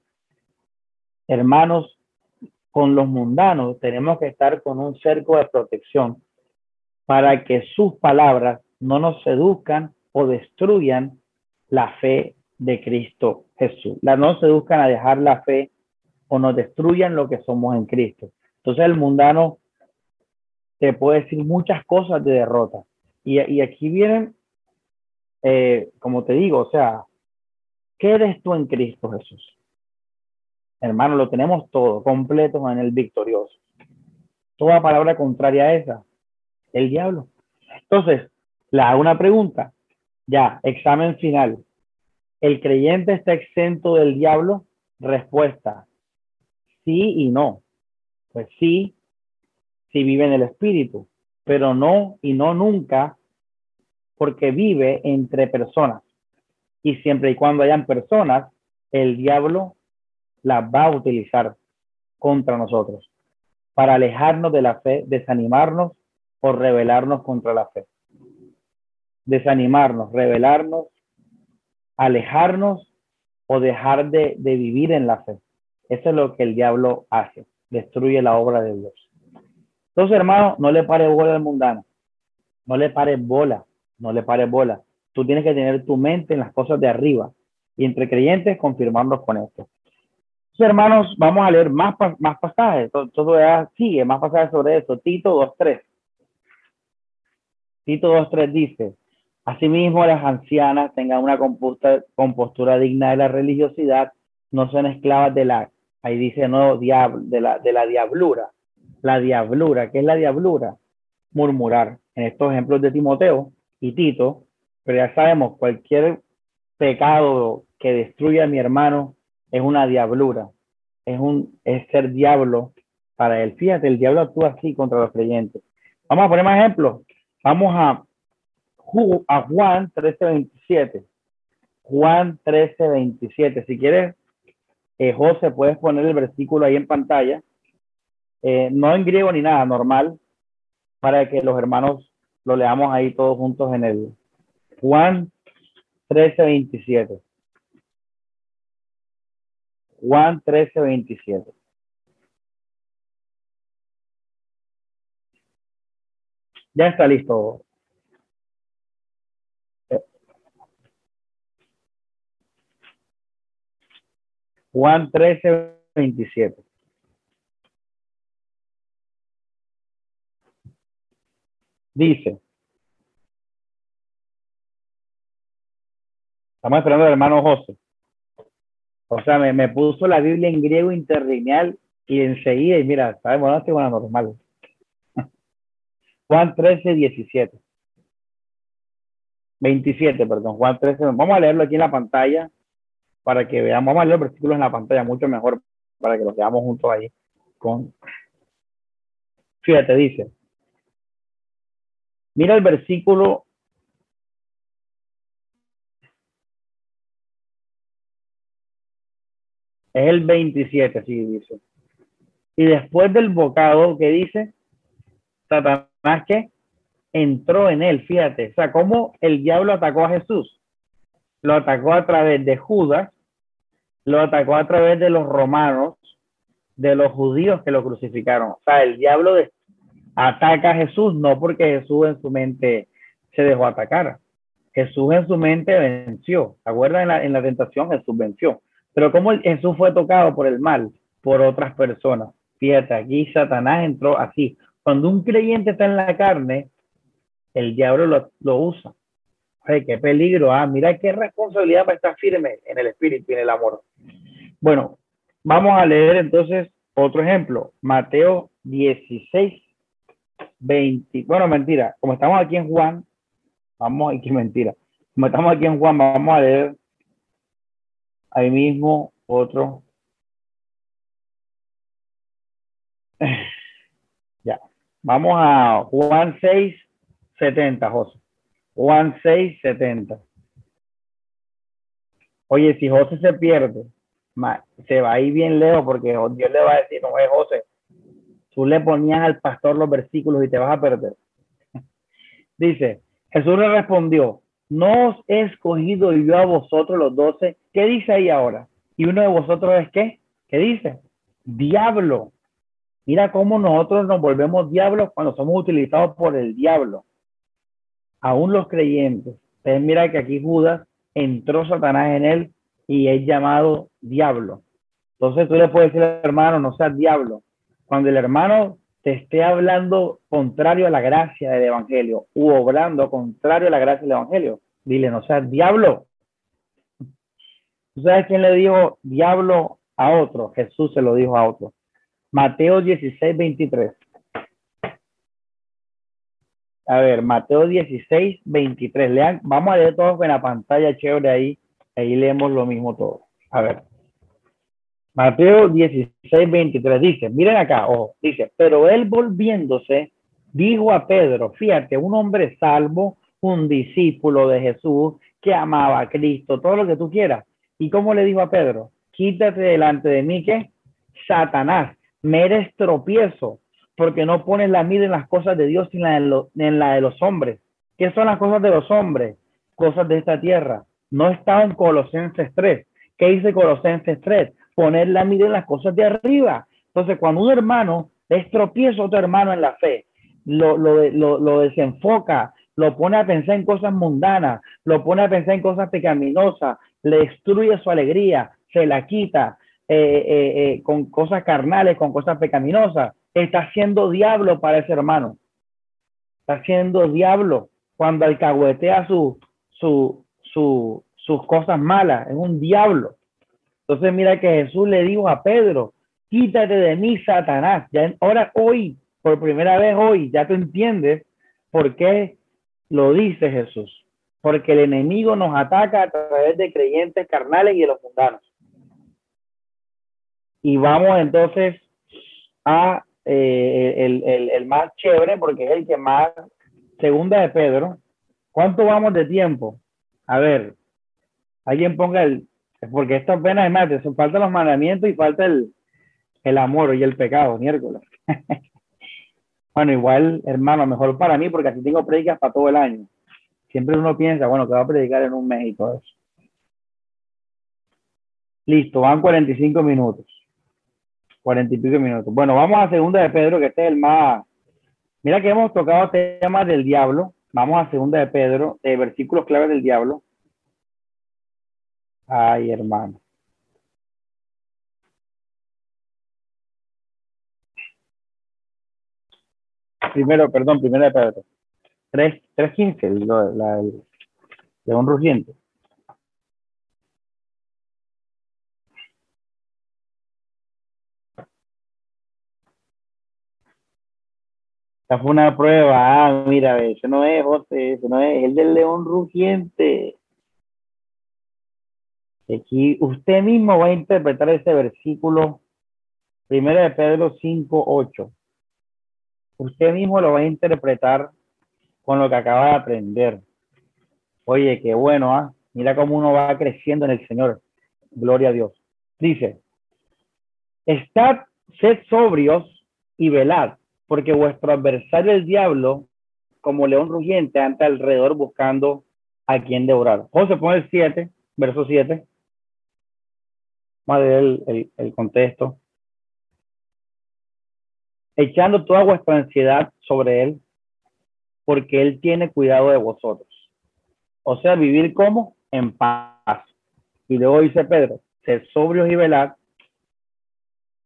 Speaker 1: hermanos, con los mundanos tenemos que estar con un cerco de protección para que sus palabras no nos seduzcan o destruyan la fe de Cristo Jesús. La no seduzcan a dejar la fe o nos destruyan lo que somos en Cristo. Entonces el mundano te puede decir muchas cosas de derrota. Y, aquí vienen, eh, como te digo, o sea, ¿qué eres tú en Cristo Jesús? Hermano, lo tenemos todo, completo en el victorioso. Toda palabra contraria a esa, el diablo. Entonces, le hago una pregunta. Ya, examen final. ¿El creyente está exento del diablo? Respuesta, sí y no. Pues sí, si vive en el espíritu, pero no y no nunca porque vive entre personas. Y siempre y cuando hayan personas, el diablo las va a utilizar contra nosotros para alejarnos de la fe, desanimarnos o rebelarnos contra la fe. Desanimarnos, rebelarnos, alejarnos o dejar de, de vivir en la fe. Eso es lo que el diablo hace, destruye la obra de Dios. Entonces, hermano, no le pares bola al mundano. No le pares bola. No le pares bola. Tú tienes que tener tu mente en las cosas de arriba. Y entre creyentes, confirmarnos con esto. Entonces, hermanos, vamos a leer más, más pasajes. Todo sigue, más pasajes sobre eso. Tito 2.3. Tito 2.3 dice, Asimismo, las ancianas tengan una compostura digna de la religiosidad, no sean esclavas de la, ahí dice no, diablo, de la, de la diablura, la diablura. ¿Qué es la diablura? Murmurar. En estos ejemplos de Timoteo y Tito, pero ya sabemos, cualquier pecado que destruya a mi hermano es una diablura, es, un, es ser diablo para él. Fíjate, el diablo actúa así contra los creyentes. Vamos a poner más ejemplos. Vamos a, a Juan 13:27. Juan 13:27. Si quieres, eh, José, puedes poner el versículo ahí en pantalla eh, no en griego ni nada, normal, para que los hermanos lo leamos ahí todos juntos en el Juan 13, 27. Juan 13, 27. Ya está listo. Juan 13, 27. Dice, estamos esperando al hermano José. O sea, me, puso la Biblia en griego interlineal y enseguida, y mira, sabemos, no tengo una normal. Juan 13, 17. 27, perdón, Juan 13. Vamos a leerlo aquí en la pantalla para que veamos. Leer los versículos en la pantalla, mucho mejor para que los veamos juntos ahí. Con... Fíjate, dice. Mira el versículo Es el 27, así dice. Y después del bocado, ¿qué dice? Satanás que entró en él, fíjate. O sea, cómo el diablo atacó a Jesús. Lo atacó a través de Judas, lo atacó a través de los romanos, de los judíos que lo crucificaron. O sea, el diablo ataca a Jesús, no porque Jesús en su mente se dejó atacar. Jesús en su mente venció. ¿Se acuerdan? En la, en la tentación Jesús venció. Pero como Jesús fue tocado por el mal, por otras personas. Fíjate, aquí Satanás entró así. Cuando un creyente está en la carne, el diablo lo, lo usa. Ay, qué peligro, ah, mira qué responsabilidad para estar firme en el espíritu y en el amor. Bueno, vamos a leer entonces Otro ejemplo, Mateo 16, 20. Bueno, mentira, como estamos aquí en Juan, vamos, aquí mentira. Como estamos aquí en Juan, vamos a leer ahí mismo otro. Ya, vamos a Juan 6, 70, José. Juan 6, 70. Oye, si José se pierde, se va a ir bien lejos porque Dios le va a decir, no es José, tú le ponías al pastor los versículos y te vas a perder. Dice, Jesús le respondió, no os he escogido yo a vosotros los doce. ¿Qué dice ahí ahora? Y uno de vosotros es qué? ¿Qué dice? Diablo. Mira cómo nosotros nos volvemos diablos cuando somos utilizados por el diablo. Aún los creyentes. Entonces mira que aquí Judas entró Satanás en él y es llamado diablo. Entonces tú le puedes decir al hermano, no seas diablo. Cuando el hermano te esté hablando contrario a la gracia del evangelio u obrando contrario a la gracia del evangelio, dile, no seas diablo. ¿Tú sabes quién le dijo diablo a otro? Jesús se lo dijo a otro. Mateo 16, 23. A ver, Mateo 16, 23. Lean, vamos a leer todos en la pantalla chévere ahí. Ahí leemos lo mismo todo. A ver. Mateo 16, 23 dice, miren acá, ojo, dice, pero él volviéndose, dijo a Pedro, fíjate, un hombre salvo, un discípulo de Jesús, que amaba a Cristo, todo lo que tú quieras. ¿Y cómo le dijo a Pedro? Quítate delante de mí, que Satanás, me eres tropiezo, porque no pones la mira en las cosas de Dios, sino en la de los hombres. ¿Qué son las cosas de los hombres? Cosas de esta tierra. No estaba en Colosenses 3. ¿Qué dice Colosenses 3? Poner la mira en las cosas de arriba. Entonces, cuando un hermano es tropiezo a otro hermano en la fe, lo desenfoca, lo pone a pensar en cosas mundanas, lo pone a pensar en cosas pecaminosas, le destruye su alegría, se la quita eh, eh, eh, con cosas carnales, con cosas pecaminosas, está siendo diablo para ese hermano. Está siendo diablo cuando alcahuetea su, su, su, sus cosas malas. Es un diablo. Entonces mira que Jesús le dijo a Pedro, quítate de mí, Satanás. Ya ahora hoy, por primera vez hoy, ya tú entiendes por qué lo dice Jesús. Porque el enemigo nos ataca a través de creyentes carnales y de los mundanos. Y vamos entonces a eh, el, el, el, más chévere, porque es el que más, segunda de Pedro. ¿Cuánto vamos de tiempo? A ver, alguien ponga el, porque esto apenas es más, falta los mandamientos y falta el, el amor y el pecado, miércoles. bueno, igual, hermano, mejor para mí, porque así tengo predicas para todo el año. Siempre uno piensa, bueno, que va a predicar en un mes y todo eso. Listo, van 45 minutos. 40 y pico minutos. Bueno, vamos a segunda de Pedro, que este es el más. Mira que hemos tocado temas del diablo. Vamos a segunda de Pedro, eh, versículos claves del diablo. Ay, hermano. Primero, perdón, primero de Pedro. 3.15, la, la, de un rugiente. Esta fue una prueba. Ah, mira, ese no es José, ese no es el del león rugiente. Aquí usted mismo va a interpretar ese versículo, primero de Pedro 5, 8. Usted mismo lo va a interpretar con lo que acaba de aprender. Oye, qué bueno, ¿ah? Mira cómo uno va creciendo en el Señor. Gloria a Dios. Dice, estad, sed sobrios y velad, porque vuestro adversario el diablo, como león rugiente, anda alrededor buscando a quien devorar. José pone el 7, verso 7. Más de el, el contexto. Echando toda vuestra ansiedad sobre él, porque él tiene cuidado de vosotros. O sea, vivir como en paz. Y luego dice Pedro, ser sobrios y velar,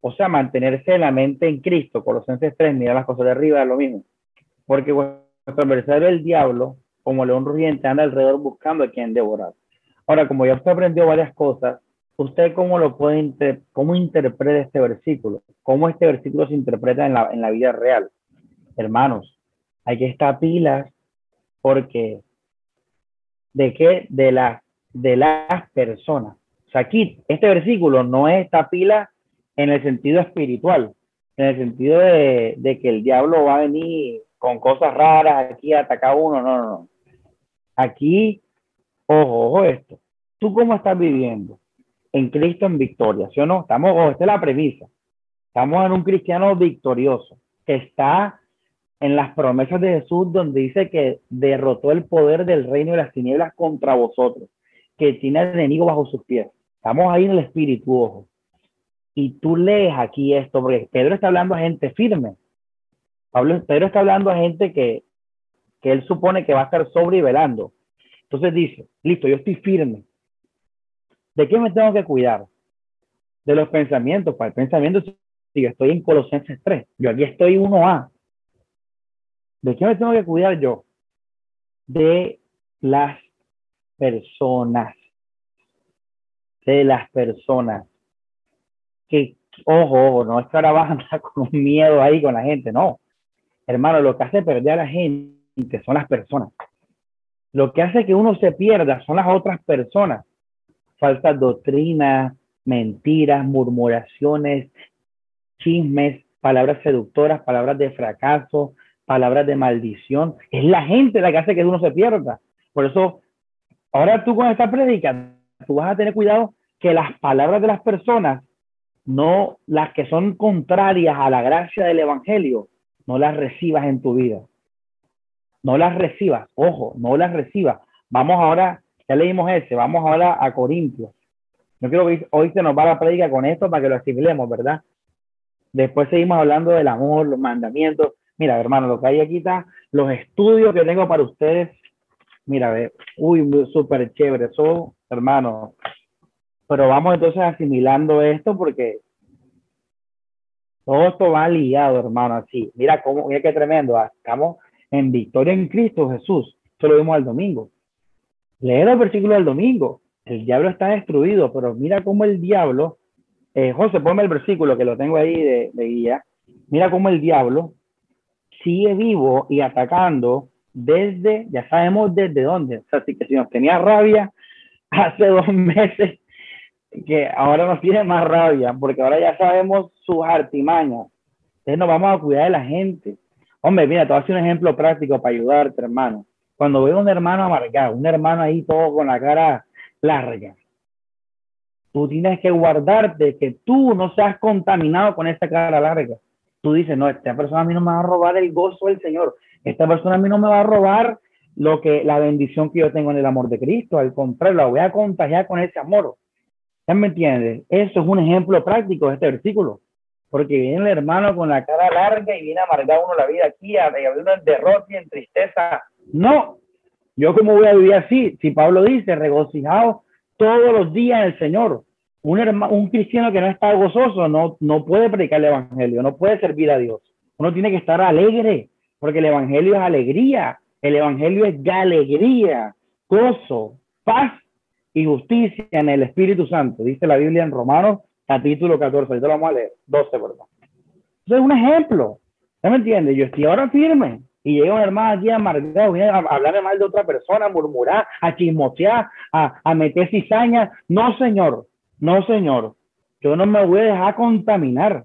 Speaker 1: o sea, mantenerse en la mente en Cristo, Colosenses 3, mira las cosas de arriba, es lo mismo. Porque vuestro adversario, el diablo, como león rugiente, anda alrededor buscando a quien devorar. Ahora, como ya usted aprendió varias cosas, ¿usted cómo lo puede, cómo interpreta este versículo? ¿Cómo este versículo se interpreta en la, en la vida real? Hermanos, hay que estar pilas porque ¿de qué? De, la, de las personas. O sea, aquí, este versículo no es esta pila en el sentido espiritual, en el sentido de, que el diablo va a venir con cosas raras aquí a atacar a uno, no, no, no. Aquí, ojo, ojo esto. ¿Tú cómo estás viviendo? En Cristo en victoria, ¿sí o no? Estamos, ojo, esta es la premisa. Estamos en un cristiano victorioso que está en las promesas de Jesús donde dice que derrotó el poder del reino de las tinieblas contra vosotros, que tiene al enemigo bajo sus pies. Estamos ahí en el espíritu, ojo. Y tú lees aquí esto, porque Pedro está hablando a gente firme. Pedro está hablando a gente que, que él supone que va a estar sobre y velando. Entonces dice, listo, yo estoy firme. ¿De qué me tengo que cuidar? De los pensamientos. Para el pensamiento, si yo estoy en Colosenses 3, yo aquí estoy 1A. ¿De qué me tengo que cuidar yo? De las personas. De las personas. Que, ojo, no es que con miedo ahí con la gente, no. Hermano, lo que hace perder a la gente son las personas. Lo que hace que uno se pierda son las otras personas. Falta doctrina, mentiras, murmuraciones, chismes, palabras seductoras, palabras de fracaso, palabras de maldición. Es la gente la que hace que uno se pierda. Por eso, ahora tú con esta predica, tú vas a tener cuidado que las palabras de las personas, no las que son contrarias a la gracia del Evangelio, no las recibas en tu vida. No las recibas, ojo, no las recibas. Vamos ahora, ya leímos ese, vamos ahora a Corintios. Yo quiero que hoy se nos va la predica con esto para que lo asimilemos, ¿verdad? Después seguimos hablando del amor, los mandamientos. Mira, hermano, lo que hay aquí está, los estudios que tengo para ustedes. Mira, ve, uy, súper chévere, eso, hermano. Pero vamos entonces asimilando esto porque todo esto va ligado, hermano, así. Mira cómo, mira qué tremendo. Ah, estamos en victoria en Cristo Jesús. Eso lo vimos el domingo. Lee los versículos del domingo. El diablo está destruido, pero mira cómo el diablo, eh, José, ponme el versículo que lo tengo ahí de, guía. Mira cómo el diablo sigue vivo y atacando desde, ya sabemos desde dónde. O sea, que si nos tenía rabia hace dos meses, que ahora nos tiene más rabia, porque ahora ya sabemos sus artimañas. Entonces nos vamos a cuidar de la gente. Hombre, mira, te voy a hacer un ejemplo práctico para ayudarte, hermano. Cuando veo un hermano amargado, un hermano ahí todo con la cara larga, tú tienes que guardarte que tú no seas contaminado con esa cara larga tú dices, no, esta persona a mí no me va a robar el gozo del Señor, esta persona a mí no me va a robar lo que la bendición que yo tengo en el amor de Cristo, al contrario, la voy a contagiar con ese amor. ¿Ya me entiendes? Eso es un ejemplo práctico de este versículo, porque viene el hermano con la cara larga y viene a amargar uno la vida aquí, a uno en derrota y en tristeza. No, yo como voy a vivir así, si Pablo dice, regocijado todos los días el Señor, un, un cristiano que no está gozoso no, no puede predicar el evangelio, no puede servir a Dios. Uno tiene que estar alegre, porque el evangelio es alegría, el evangelio es alegría, gozo, paz y justicia en el Espíritu Santo, dice la Biblia en Romanos capítulo 14, ahorita lo vamos a leer, 12, perdón. Eso es un ejemplo, ¿ya me entiendes? Yo estoy ahora firme, y llega un hermano aquí amargado, viene a hablarle mal de otra persona, a murmurar, a chismotear, a, a meter cizaña. No, Señor, no, Señor, yo no me voy a dejar contaminar.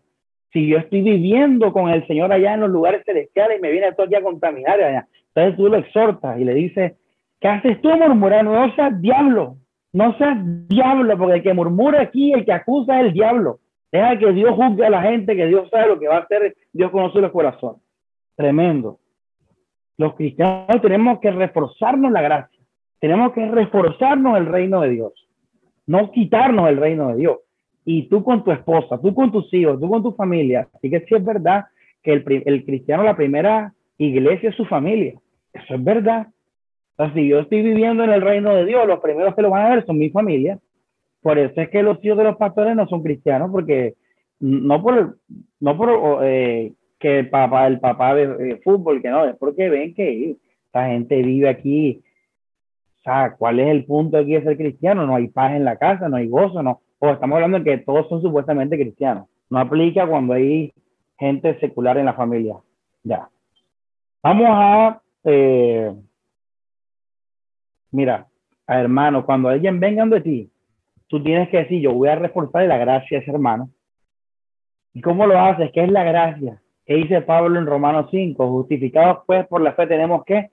Speaker 1: Si yo estoy viviendo con el Señor allá en los lugares celestiales y me viene todo aquí a contaminar allá. Entonces tú lo exhortas y le dices, ¿qué haces tú murmurando? No seas diablo, no seas diablo, porque el que murmura aquí, el que acusa es el diablo. Deja que Dios juzgue a la gente, que Dios sabe lo que va a hacer, Dios conoce los corazones. Tremendo. Los cristianos tenemos que reforzarnos la gracia, tenemos que reforzarnos el reino de Dios no quitarnos el reino de Dios. Y tú con tu esposa, tú con tus hijos, tú con tu familia. Así que sí es verdad que el, el cristiano, la primera iglesia es su familia. Eso es verdad. Entonces, si yo estoy viviendo en el reino de Dios, los primeros que lo van a ver son mi familia. Por eso es que los hijos de los pastores no son cristianos, porque no por, no por eh, que el papá, el papá de, fútbol, que no, es porque ven que esta gente vive aquí o sea, ¿cuál es el punto aquí de ser cristiano? No hay paz en la casa, no hay gozo, no. o estamos hablando de que todos son supuestamente cristianos. No aplica cuando hay gente secular en la familia. Ya. Vamos a, eh, mira, hermano, cuando alguien venga de ti, tú tienes que decir, yo voy a reforzar la gracia a ese hermano. ¿Y cómo lo haces? ¿Qué es la gracia? ¿Qué dice Pablo en Romanos 5? Justificados pues por la fe tenemos que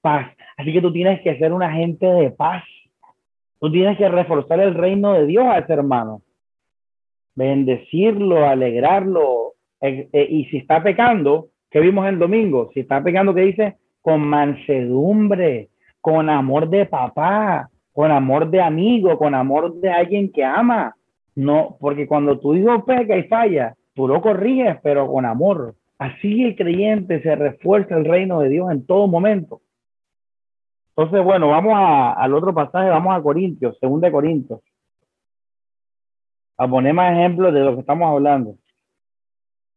Speaker 1: paz. Así que tú tienes que ser un agente de paz. Tú tienes que reforzar el reino de Dios a ese hermano. Bendecirlo, alegrarlo. Eh, eh, y si está pecando, ¿qué vimos el domingo? Si está pecando, ¿qué dice? Con mansedumbre, con amor de papá, con amor de amigo, con amor de alguien que ama. No, porque cuando tu hijo peca y falla, tú lo corriges, pero con amor. Así el creyente se refuerza el reino de Dios en todo momento. Entonces, bueno, vamos al otro pasaje, vamos a Corintios, segundo de Corintios. A poner más ejemplos de lo que estamos hablando.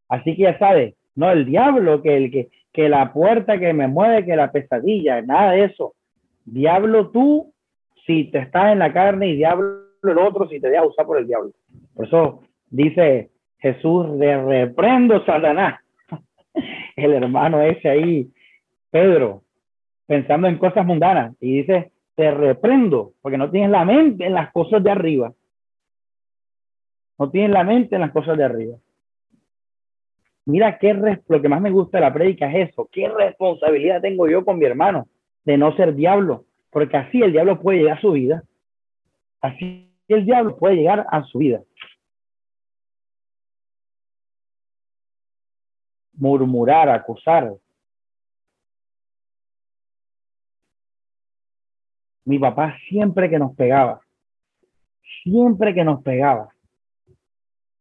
Speaker 1: Así que ya sabes, no el diablo, que el que, que la puerta que me mueve, que la pesadilla, nada de eso. Diablo tú, si te estás en la carne, y diablo el otro, si te dejas usar por el diablo. Por eso dice Jesús, de reprendo Satanás. El hermano ese ahí, Pedro, pensando en cosas mundanas. Y dice, te reprendo, porque no tienes la mente en las cosas de arriba. No tienes la mente en las cosas de arriba. Mira qué lo que más me gusta de la prédica es eso. ¿Qué responsabilidad tengo yo con mi hermano de no ser diablo? Porque así el diablo puede llegar a su vida. Así el diablo puede llegar a su vida. Murmurar, acusar, mi papá siempre que nos pegaba, siempre que nos pegaba,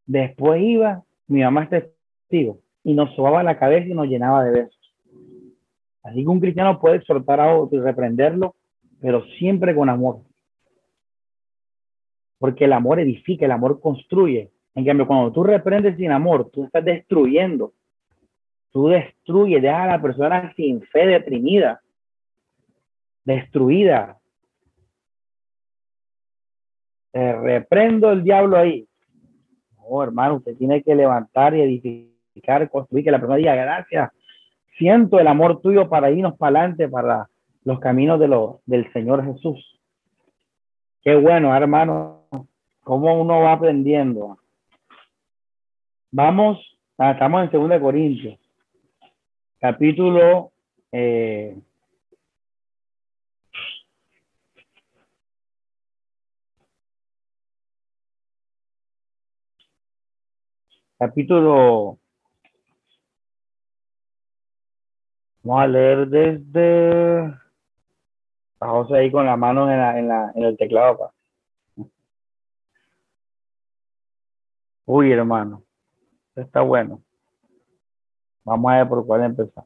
Speaker 1: después iba, mi mamá es testigo, y nos sobaba la cabeza y nos llenaba de besos. Así que un cristiano puede exhortar a otro y reprenderlo, pero siempre con amor. Porque el amor edifica, el amor construye. En cambio, cuando tú reprendes sin amor, tú estás destruyendo. Tú destruyes, dejas a la persona sin fe deprimida, destruida, reprendo el diablo ahí. No, hermano, usted tiene que levantar y edificar, construir, que la persona diga gracias. Siento el amor tuyo para irnos para adelante, para los caminos de lo, del Señor Jesús. Qué bueno, hermano, cómo uno va aprendiendo. Vamos, ah, estamos en 2 Corintios, capítulo eh, capítulo. Vamos a leer desde. A José ahí con la mano en, la, en, la, en el teclado. Uy, hermano. Está bueno. Vamos a ver por cuál empezar.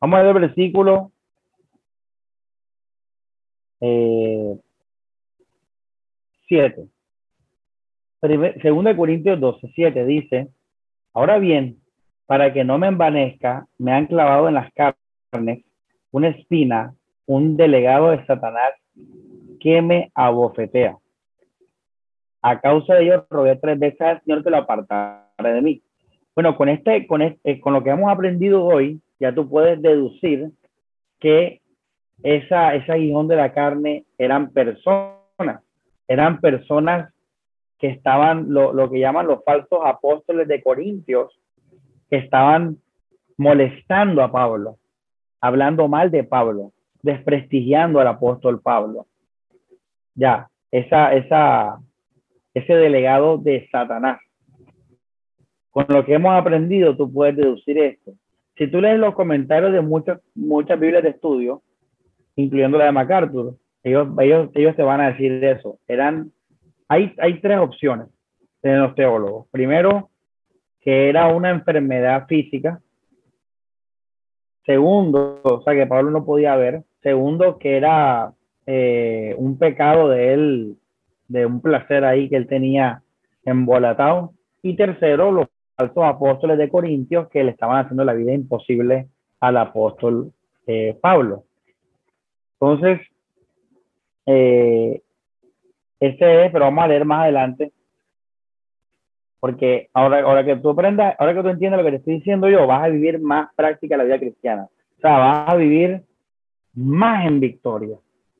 Speaker 1: Vamos a ver el versículo eh, 7. Segunda de Corintios 12, 7 dice, ahora bien, para que no me envanezca, me han clavado en las carnes una espina, un delegado de Satanás que me abofetea. A causa de ello, rogué tres veces al Señor que lo apartara de mí. Bueno, con, este, con, este, con lo que hemos aprendido hoy, ya tú puedes deducir que esa, ese aguijón de la carne eran personas, eran personas que estaban, lo, lo que llaman los falsos apóstoles de Corintios, que estaban molestando a Pablo, hablando mal de Pablo, desprestigiando al apóstol Pablo. Ya, esa, esa, ese delegado de Satanás. Con lo que hemos aprendido, tú puedes deducir esto. Si tú lees los comentarios de muchas, muchas Biblias de estudio, incluyendo la de MacArthur, ellos, ellos, ellos te van a decir eso. Eran, hay, hay tres opciones de los teólogos. Primero, que era una enfermedad física. Segundo, o sea, que Pablo no podía ver. Segundo, que era eh, un pecado de él, de un placer ahí que él tenía embolatado. Y tercero, los falsos apóstoles de Corintios que le estaban haciendo la vida imposible al apóstol eh, Pablo. Entonces, eh, este es, pero vamos a leer más adelante. Porque ahora, ahora que tú aprendas, ahora que tú entiendes lo que te estoy diciendo yo, vas a vivir más práctica la vida cristiana. O sea, vas a vivir más en victoria.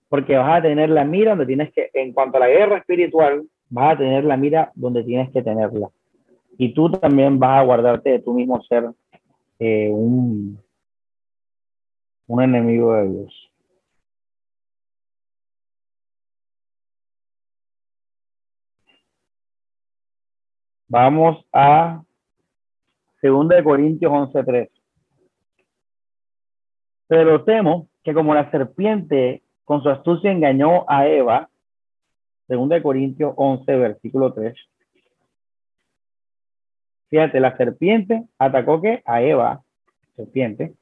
Speaker 1: Porque vas a tener la mira donde tienes que, en cuanto a la guerra espiritual, vas a tener la mira donde tienes que tenerla. Y tú también vas a guardarte de tú mismo ser eh, un, un enemigo de Dios. Vamos a 2 de Corintios 11:3. Pero temo que como la serpiente con su astucia engañó a Eva, 2 de Corintios 11, versículo 3. Fíjate, la serpiente atacó que a Eva, serpiente.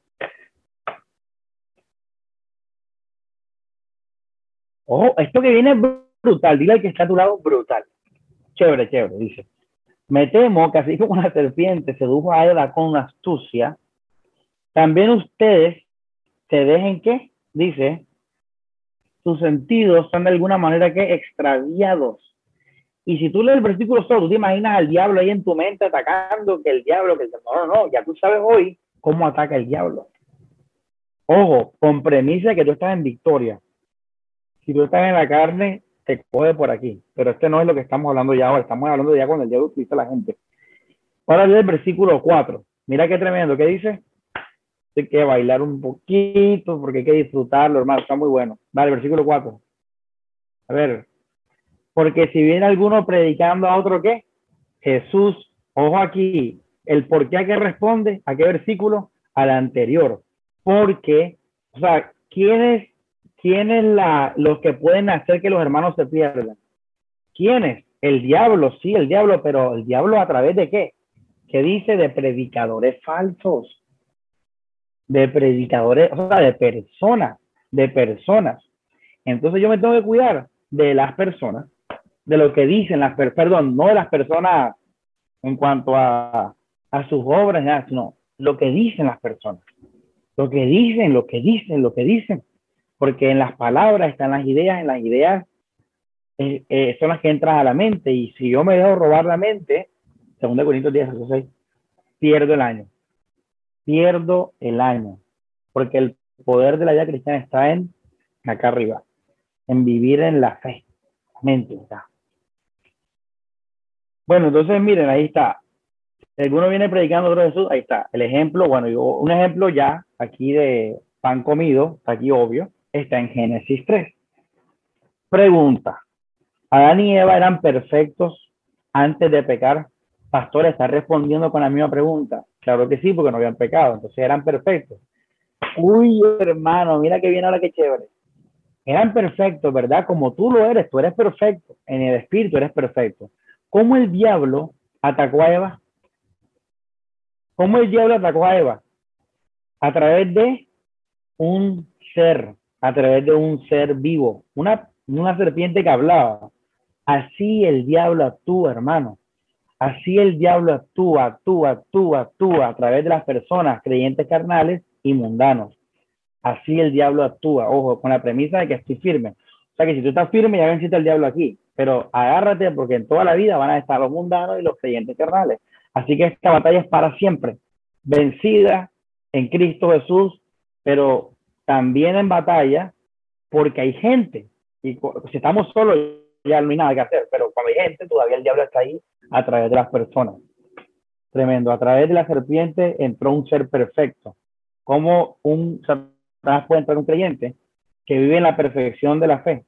Speaker 1: Ojo, esto que viene es brutal. Dile al que está a tu lado, brutal. Chévere, chévere, dice. Me temo que así como la serpiente sedujo a Eva con astucia, también ustedes se dejen que, dice, sus sentidos son de alguna manera que extraviados. Y si tú lees el versículo solo, tú te imaginas al diablo ahí en tu mente atacando, que el diablo, que el no, no, no, ya tú sabes hoy cómo ataca el diablo. Ojo, con premisa que tú estás en victoria. Si tú estás en la carne, te coge por aquí. Pero este no es lo que estamos hablando ya ahora. Estamos hablando ya cuando el diablo utiliza la gente. Ahora el versículo 4. Mira qué tremendo. ¿Qué dice? Hay que bailar un poquito porque hay que disfrutarlo, hermano. Está muy bueno. Vale, versículo 4. A ver. Porque si viene alguno predicando a otro, ¿qué? Jesús, ojo aquí, el por qué a qué responde, a qué versículo, al anterior. Porque, o sea, ¿quiénes ¿quiénes los que pueden hacer que los hermanos se pierdan? ¿Quiénes? El diablo, sí, el diablo, pero el diablo a través de qué? ¿Qué dice? De predicadores falsos, de predicadores, o sea, de personas, de personas. Entonces yo me tengo que cuidar de las personas, de lo que dicen las personas, perdón, no de las personas en cuanto a, a sus obras, sino lo que dicen las personas. Lo que dicen, lo que dicen, lo que dicen porque en las palabras están las ideas, en las ideas eh, eh, son las que entran a la mente, y si yo me dejo robar la mente, según de Corintios 10, 6, pierdo el año. Pierdo el año, porque el poder de la vida cristiana está en acá arriba, en vivir en la fe, mente. Bueno, entonces miren, ahí está. Alguno viene predicando otro Jesús, ahí está. El ejemplo, bueno, yo, un ejemplo ya aquí de pan comido, aquí obvio está en Génesis 3. Pregunta, ¿Adán y Eva eran perfectos antes de pecar? Pastor está respondiendo con la misma pregunta. Claro que sí, porque no habían pecado, entonces eran perfectos. Uy, hermano, mira que bien ahora qué chévere. Eran perfectos, ¿verdad? Como tú lo eres, tú eres perfecto. En el espíritu eres perfecto. ¿Cómo el diablo atacó a Eva? ¿Cómo el diablo atacó a Eva? A través de un ser a través de un ser vivo, una, una serpiente que hablaba. Así el diablo actúa, hermano. Así el diablo actúa, actúa, actúa, actúa a través de las personas creyentes carnales y mundanos. Así el diablo actúa, ojo, con la premisa de que estoy firme. O sea que si tú estás firme, ya venciste el diablo aquí. Pero agárrate porque en toda la vida van a estar los mundanos y los creyentes carnales. Así que esta batalla es para siempre. Vencida en Cristo Jesús, pero también en batalla porque hay gente. Y si estamos solos, ya no hay nada que hacer, pero cuando hay gente, todavía el diablo está ahí a través de las personas. Tremendo. A través de la serpiente entró un ser perfecto. Como un Satanás puede entrar un creyente que vive en la perfección de la fe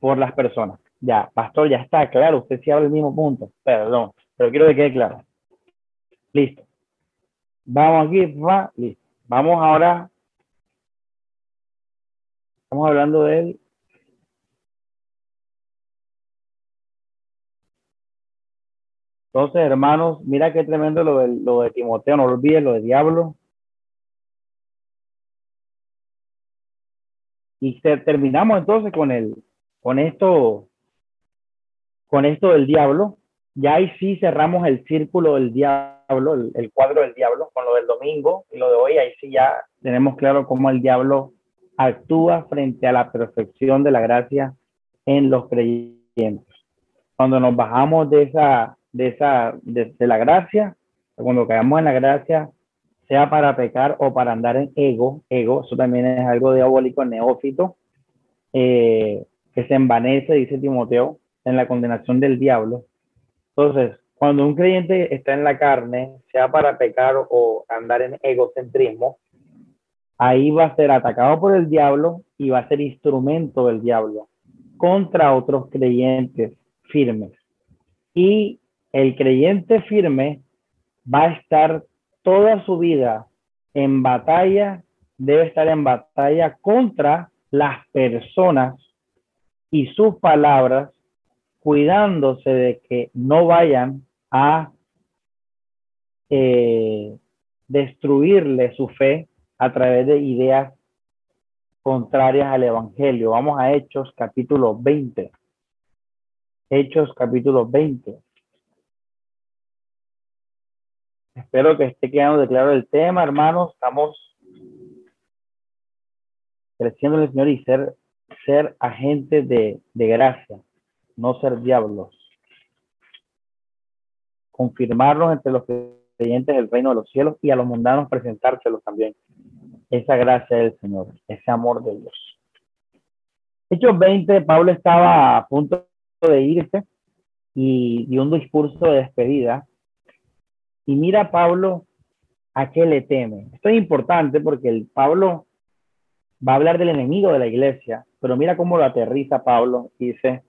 Speaker 1: por las personas. Ya, pastor, ya está claro. Usted sí habla el mismo punto. Perdón, pero quiero que quede claro. Listo. Vamos aquí, va, listo. Vamos ahora Estamos hablando de él. Entonces, hermanos, mira qué tremendo lo de, lo de Timoteo, no olvides lo de Diablo. Y terminamos entonces con el, con esto, con esto del diablo. Ya ahí sí cerramos el círculo del diablo, el, el, cuadro del diablo, con lo del domingo y lo de hoy, ahí sí ya tenemos claro cómo el diablo actúa frente a la perfección de la gracia en los creyentes. Cuando nos bajamos de esa, de esa, de, la gracia, cuando caemos en la gracia, sea para pecar o para andar en ego, ego, eso también es algo diabólico, neófito, eh, que se envanece, dice Timoteo, en la condenación del diablo. Entonces, cuando un creyente está en la carne, sea para pecar o andar en egocentrismo, ahí va a ser atacado por el diablo y va a ser instrumento del diablo contra otros creyentes firmes. Y el creyente firme va a estar toda su vida en batalla, debe estar en batalla contra las personas y sus palabras, cuidándose de que no vayan a eh, destruirle su fe a través de ideas contrarias al Evangelio. Vamos a Hechos capítulo 20. Hechos capítulo 20. Espero que esté quedando claro el tema, hermanos. Estamos creciendo en el Señor y ser, ser agentes de, de gracia, no ser diablos. Confirmarlos entre los creyentes del reino de los cielos y a los mundanos presentárselos también esa gracia del Señor, ese amor de Dios. Hechos 20, Pablo estaba a punto de irse y dio un discurso de despedida. Y mira Pablo a qué le teme. Esto es importante porque el Pablo va a hablar del enemigo de la iglesia, pero mira cómo lo aterriza Pablo. Dice,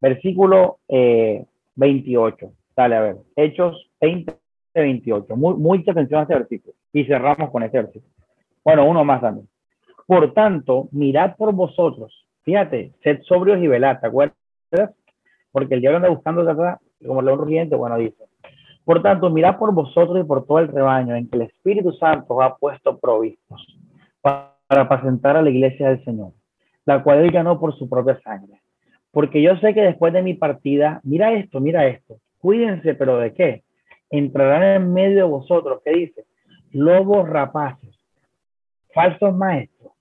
Speaker 1: versículo 28. Eh, Dale, a ver, Hechos 20, 28. Muy, mucha atención a este versículo. Y cerramos con este versículo. Bueno, uno más también. Por tanto, mirad por vosotros. Fíjate, sed sobrios y velad, ¿te acuerdas? Porque el diablo anda buscando atrás, como león rugiente, bueno, dice. Por tanto, mirad por vosotros y por todo el rebaño en que el Espíritu Santo ha puesto provistos para apacentar a la iglesia del Señor, la cual él ganó por su propia sangre. Porque yo sé que después de mi partida, mira esto, mira esto, cuídense, pero ¿de qué? Entrarán en medio de vosotros, ¿qué dice? Lobos rapaces falsos maestros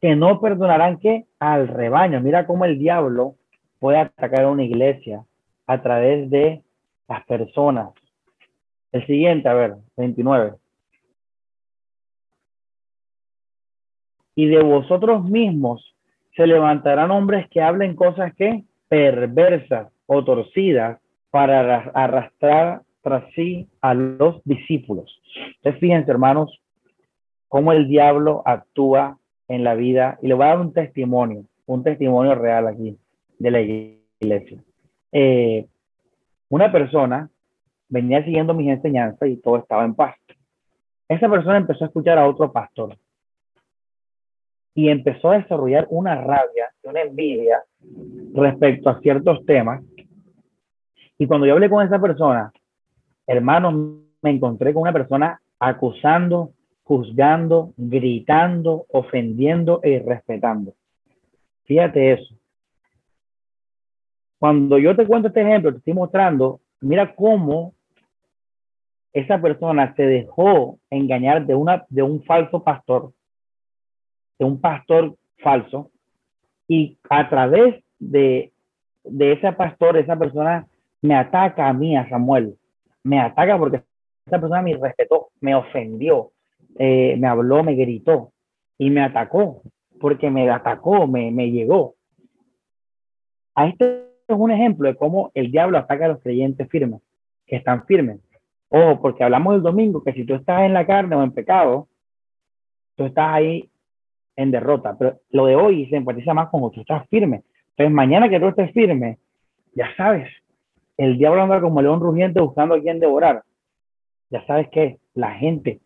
Speaker 1: que no perdonarán que al rebaño. Mira cómo el diablo puede atacar a una iglesia a través de las personas. El siguiente, a ver, 29. Y de vosotros mismos se levantarán hombres que hablen cosas que perversas o torcidas para arrastrar tras sí a los discípulos. Entonces, fíjense, hermanos, cómo el diablo actúa en la vida. Y le voy a dar un testimonio, un testimonio real aquí de la iglesia. Eh, una persona venía siguiendo mis enseñanzas y todo estaba en paz. Esa persona empezó a escuchar a otro pastor y empezó a desarrollar una rabia y una envidia respecto a ciertos temas. Y cuando yo hablé con esa persona, hermano, me encontré con una persona acusando juzgando, gritando, ofendiendo e irrespetando. Fíjate eso. Cuando yo te cuento este ejemplo, te estoy mostrando, mira cómo esa persona se dejó engañar de, una, de un falso pastor, de un pastor falso, y a través de, de ese pastor, esa persona me ataca a mí, a Samuel, me ataca porque esa persona me respetó, me ofendió, eh, me habló, me gritó y me atacó, porque me atacó, me, me llegó. A este es un ejemplo de cómo el diablo ataca a los creyentes firmes, que están firmes. Ojo, porque hablamos el domingo que si tú estás en la carne o en pecado, tú estás ahí en derrota. Pero lo de hoy se enfatiza más como tú estás firme. Entonces, mañana que tú estés firme, ya sabes, el diablo anda como león rugiente buscando a quien devorar. Ya sabes que la gente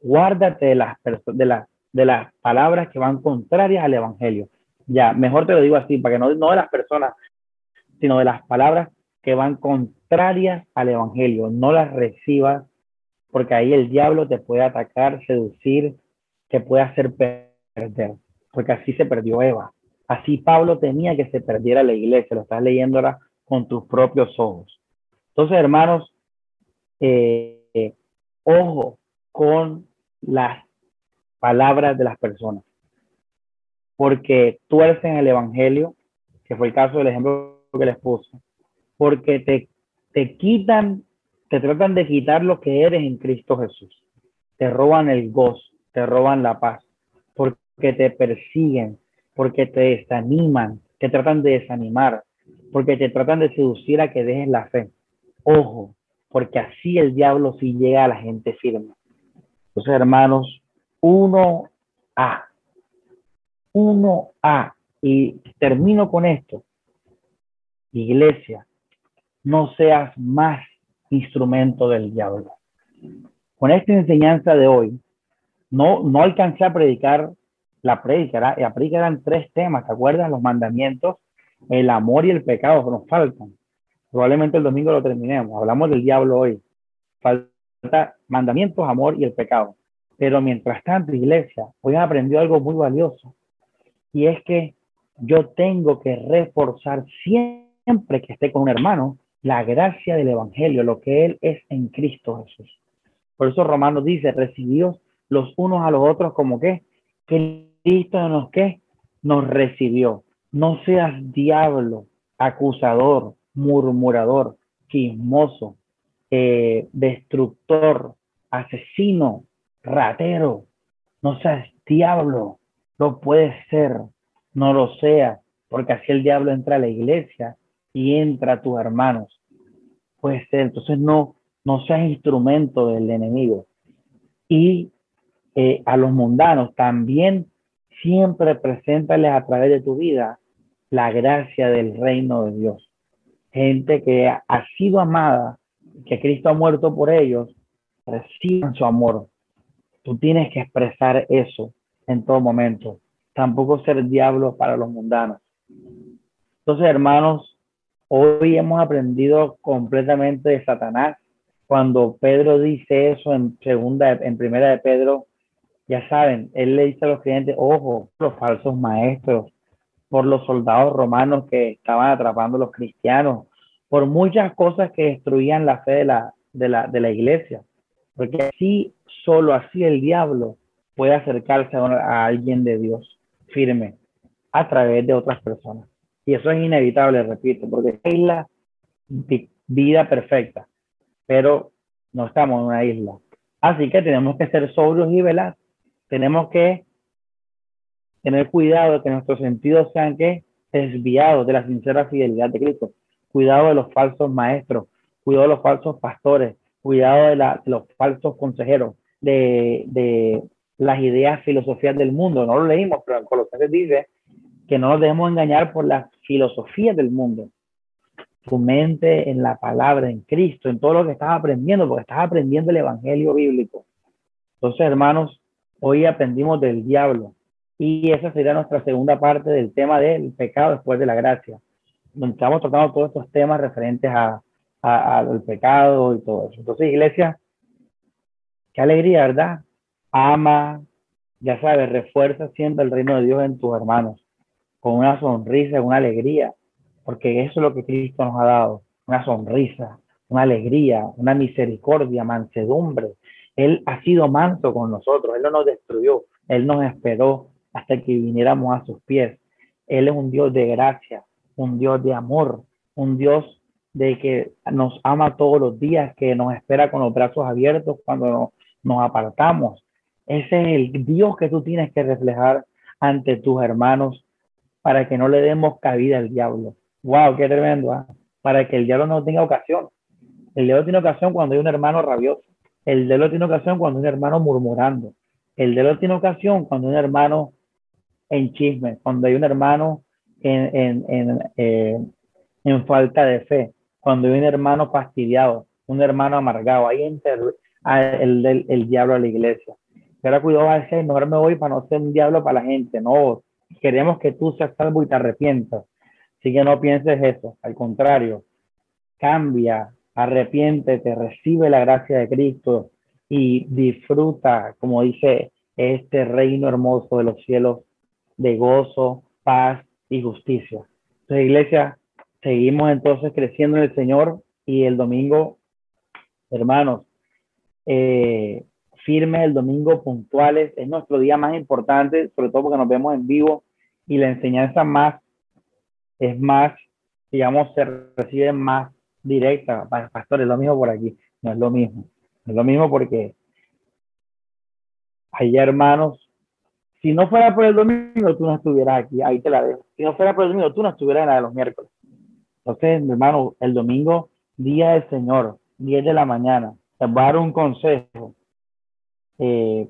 Speaker 1: guárdate de las, de, las, de las palabras que van contrarias al Evangelio. Ya, mejor te lo digo así, para que no, de las personas, sino de las palabras que van contrarias al Evangelio. No las recibas, porque ahí el diablo te puede atacar, seducir, te puede hacer perder, porque así se perdió Eva. Así Pablo tenía que se perdiera la iglesia, lo estás leyendo ahora con tus propios ojos. Entonces, hermanos, eh, ojo con las palabras de las personas. Porque tú eres en el Evangelio, que fue el caso del ejemplo que les puse, porque te, te quitan, te tratan de quitar lo que eres en Cristo Jesús. Te roban el gozo, te roban la paz, porque te persiguen, porque te desaniman, te tratan de desanimar, porque te tratan de seducir a que dejes la fe. Ojo, porque así el diablo sí llega a la gente firme. Entonces, hermanos, uno a uno a Y termino con esto. Iglesia, no seas más instrumento del diablo. Con esta enseñanza de hoy, no, no alcancé a predicar la predica. La predica eran tres temas, ¿te acuerdas? Los mandamientos, el amor y el pecado que nos faltan. Probablemente el domingo lo terminemos. Hablamos del diablo hoy. Mandamientos, amor y el pecado. Pero mientras tanto, iglesia, hoy he aprendido algo muy valioso. Y es que yo tengo que reforzar siempre que esté con un hermano la gracia del Evangelio, lo que Él es en Cristo Jesús. Por eso Romanos dice, recibidos los unos a los otros como que, que Cristo nos que nos recibió. No seas diablo, acusador, murmurador, chismoso, eh, destructor, asesino, ratero. No seas diablo, lo puedes ser, no lo sea, porque así el diablo entra a la iglesia y entra a tus hermanos. Puede ser, entonces no, no seas instrumento del enemigo. Y eh, a los mundanos también siempre preséntales a través de tu vida la gracia del reino de Dios. Gente que ha sido amada, que Cristo ha muerto por ellos, reciban su amor. Tú tienes que expresar eso en todo momento. Tampoco ser diablo para los mundanos. Entonces, hermanos, hoy hemos aprendido completamente de Satanás. Cuando Pedro dice eso en segunda, en primera de Pedro ya saben, él le dice a los clientes, ojo, los falsos maestros, por los soldados romanos que estaban atrapando a los cristianos, por muchas cosas que destruían la fe de la, de la, de la iglesia. Porque así, solo así el diablo puede acercarse a, alguien de Dios firme a través de otras personas. Y eso es inevitable, repito, porque es la vida perfecta, pero no estamos en una isla. Así que tenemos que ser sobrios y velar tenemos que tener cuidado de que nuestros sentidos sean que desviados de la sincera fidelidad de Cristo. Cuidado de los falsos maestros, cuidado de los falsos pastores, cuidado de, los falsos consejeros, de, de, las ideas, filosofías del mundo. No lo leímos, pero en Colosenses dice que no nos debemos engañar por las filosofías del mundo. Tu mente en la palabra, en Cristo, en todo lo que estás aprendiendo, porque estás aprendiendo el evangelio bíblico. Entonces, hermanos, Hoy aprendimos del diablo y esa sería nuestra segunda parte del tema del pecado después de la gracia, donde estamos tratando todos estos temas referentes a, al pecado y todo eso. Entonces, iglesia, qué alegría, ¿verdad? Ama, ya sabes, refuerza siempre el reino de Dios en tus hermanos, con una sonrisa, una alegría, porque eso es lo que Cristo nos ha dado, una sonrisa, una alegría, una misericordia, mansedumbre, él ha sido manso con nosotros, Él no nos destruyó, Él nos esperó hasta que viniéramos a sus pies. Él es un Dios de gracia, un Dios de amor, un Dios de que nos ama todos los días, que nos espera con los brazos abiertos cuando nos, apartamos. Ese es el Dios que tú tienes que reflejar ante tus hermanos para que no le demos cabida al diablo. ¡Wow! ¡Qué tremendo! ¿ah? Para que el diablo no tenga ocasión. El diablo tiene ocasión cuando hay un hermano rabioso. El de tiene ocasión cuando un hermano murmurando. El de tiene ocasión cuando un hermano en chisme, cuando hay un hermano en, en, eh, en, falta de fe, cuando hay un hermano fastidiado, un hermano amargado. Ahí entra el, el, el, diablo a la iglesia. Pero cuidado a decir, mejor me voy para no ser un diablo para la gente. No, queremos que tú seas salvo y te arrepientas. Así que no pienses eso. Al contrario, cambia, arrepiéntete, recibe la gracia de Cristo y disfruta, como dice, este reino hermoso de los cielos de gozo, paz y justicia. Entonces, iglesia, seguimos entonces creciendo en el Señor y el domingo, hermanos, eh, firmes el domingo, puntuales. Es nuestro día más importante, sobre todo porque nos vemos en vivo y la enseñanza más es más, digamos, se recibe más directa. Pastor, es lo mismo por aquí. No es lo mismo. es lo mismo porque hay hermanos si no fuera por el domingo, tú no estuvieras aquí. Ahí te la dejo. Si no fuera por el domingo, tú no estuvieras en la de los miércoles. Entonces, mi hermano, el domingo, día del Señor, 10 de la mañana. Les voy a dar un consejo. Eh,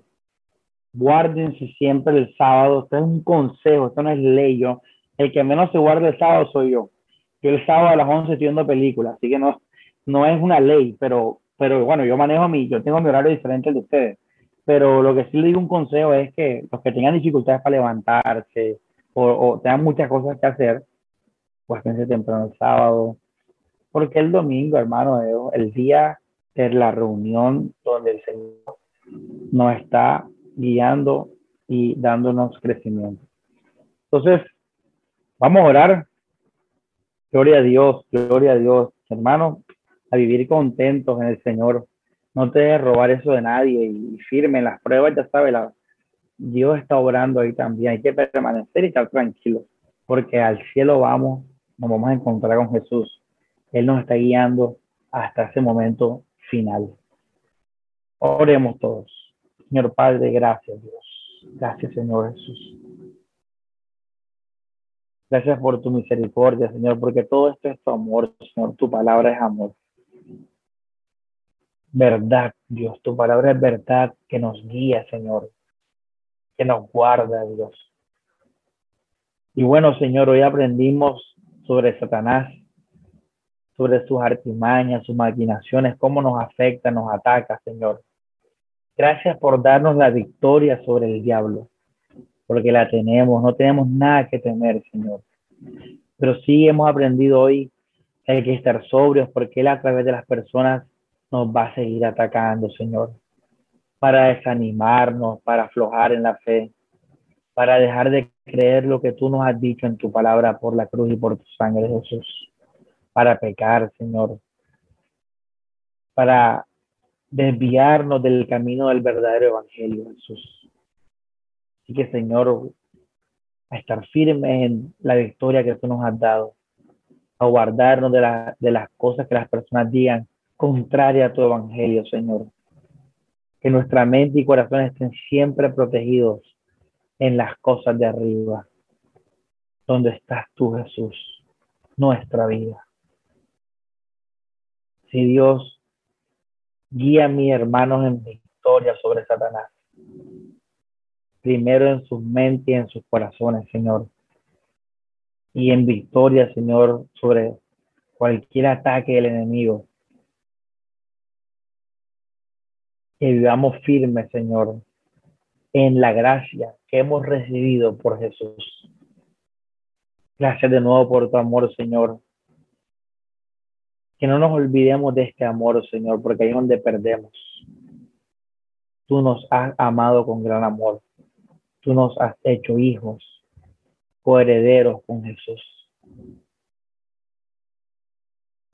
Speaker 1: guárdense siempre el sábado. Esto es un consejo, esto no es ley. Yo, el que menos se guarda el sábado soy yo. Yo el sábado a las 11 estoy viendo películas, así que no, no es una ley, pero, pero bueno, yo manejo mi, yo tengo mi horario diferente al de ustedes. Pero lo que sí le digo un consejo es que los que tengan dificultades para levantarse o, tengan muchas cosas que hacer, pues piense temprano el sábado, porque el domingo, hermano, el día de la reunión donde el Señor nos está guiando y dándonos crecimiento. Entonces, vamos a orar. Gloria a Dios, gloria a Dios, hermano, a vivir contentos en el Señor. No te dejes robar eso de nadie y firme las pruebas, ya sabes, Dios está obrando ahí también. Hay que permanecer y estar tranquilos, porque al cielo vamos, nos vamos a encontrar con Jesús. Él nos está guiando hasta ese momento final. Oremos todos. Señor Padre, gracias Dios. Gracias Señor Jesús. Gracias por tu misericordia, Señor, porque todo esto es tu amor, Señor. Tu palabra es amor. Verdad, Dios. Tu palabra es verdad que nos guía, Señor. Que nos guarda, Dios. Y bueno, Señor, hoy aprendimos sobre Satanás, sobre sus artimañas, sus maquinaciones, cómo nos afecta, nos ataca, Señor. Gracias por darnos la victoria sobre el diablo porque la tenemos, no tenemos nada que temer, Señor. Pero sí hemos aprendido hoy que hay que estar sobrios porque Él a través de las personas nos va a seguir atacando, Señor, para desanimarnos, para aflojar en la fe, para dejar de creer lo que tú nos has dicho en tu palabra por la cruz y por tu sangre, Jesús, para pecar, Señor, para desviarnos del camino del verdadero evangelio, Jesús. Así que, Señor, a estar firmes en la victoria que tú nos has dado, a guardarnos de, de las cosas que las personas digan contraria a tu evangelio, Señor. Que nuestra mente y corazón estén siempre protegidos en las cosas de arriba, donde estás tú, Jesús, nuestra vida. Si Dios guía a mis hermanos en victoria sobre Satanás, primero en sus mentes y en sus corazones, Señor. Y en victoria, Señor, sobre cualquier ataque del enemigo. Que vivamos firmes, Señor, en la gracia que hemos recibido por Jesús. Gracias de nuevo por tu amor, Señor. Que no nos olvidemos de este amor, Señor, porque ahí es donde perdemos. Tú nos has amado con gran amor tú nos has hecho hijos, coherederos con Jesús.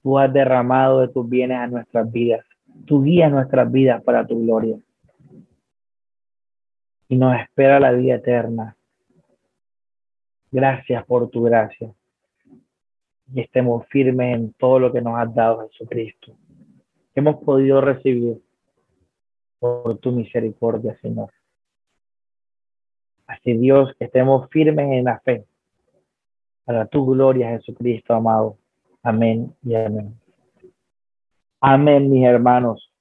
Speaker 1: Tú has derramado de tus bienes a nuestras vidas. Tú guías nuestras vidas para tu gloria. Y nos espera la vida eterna. Gracias por tu gracia. Y estemos firmes en todo lo que nos has dado Jesucristo. hemos podido recibir por tu misericordia, Señor. Así Dios, que estemos firmes en la fe. Para tu gloria, Jesucristo amado. Amén y amén. Amén, mis hermanos.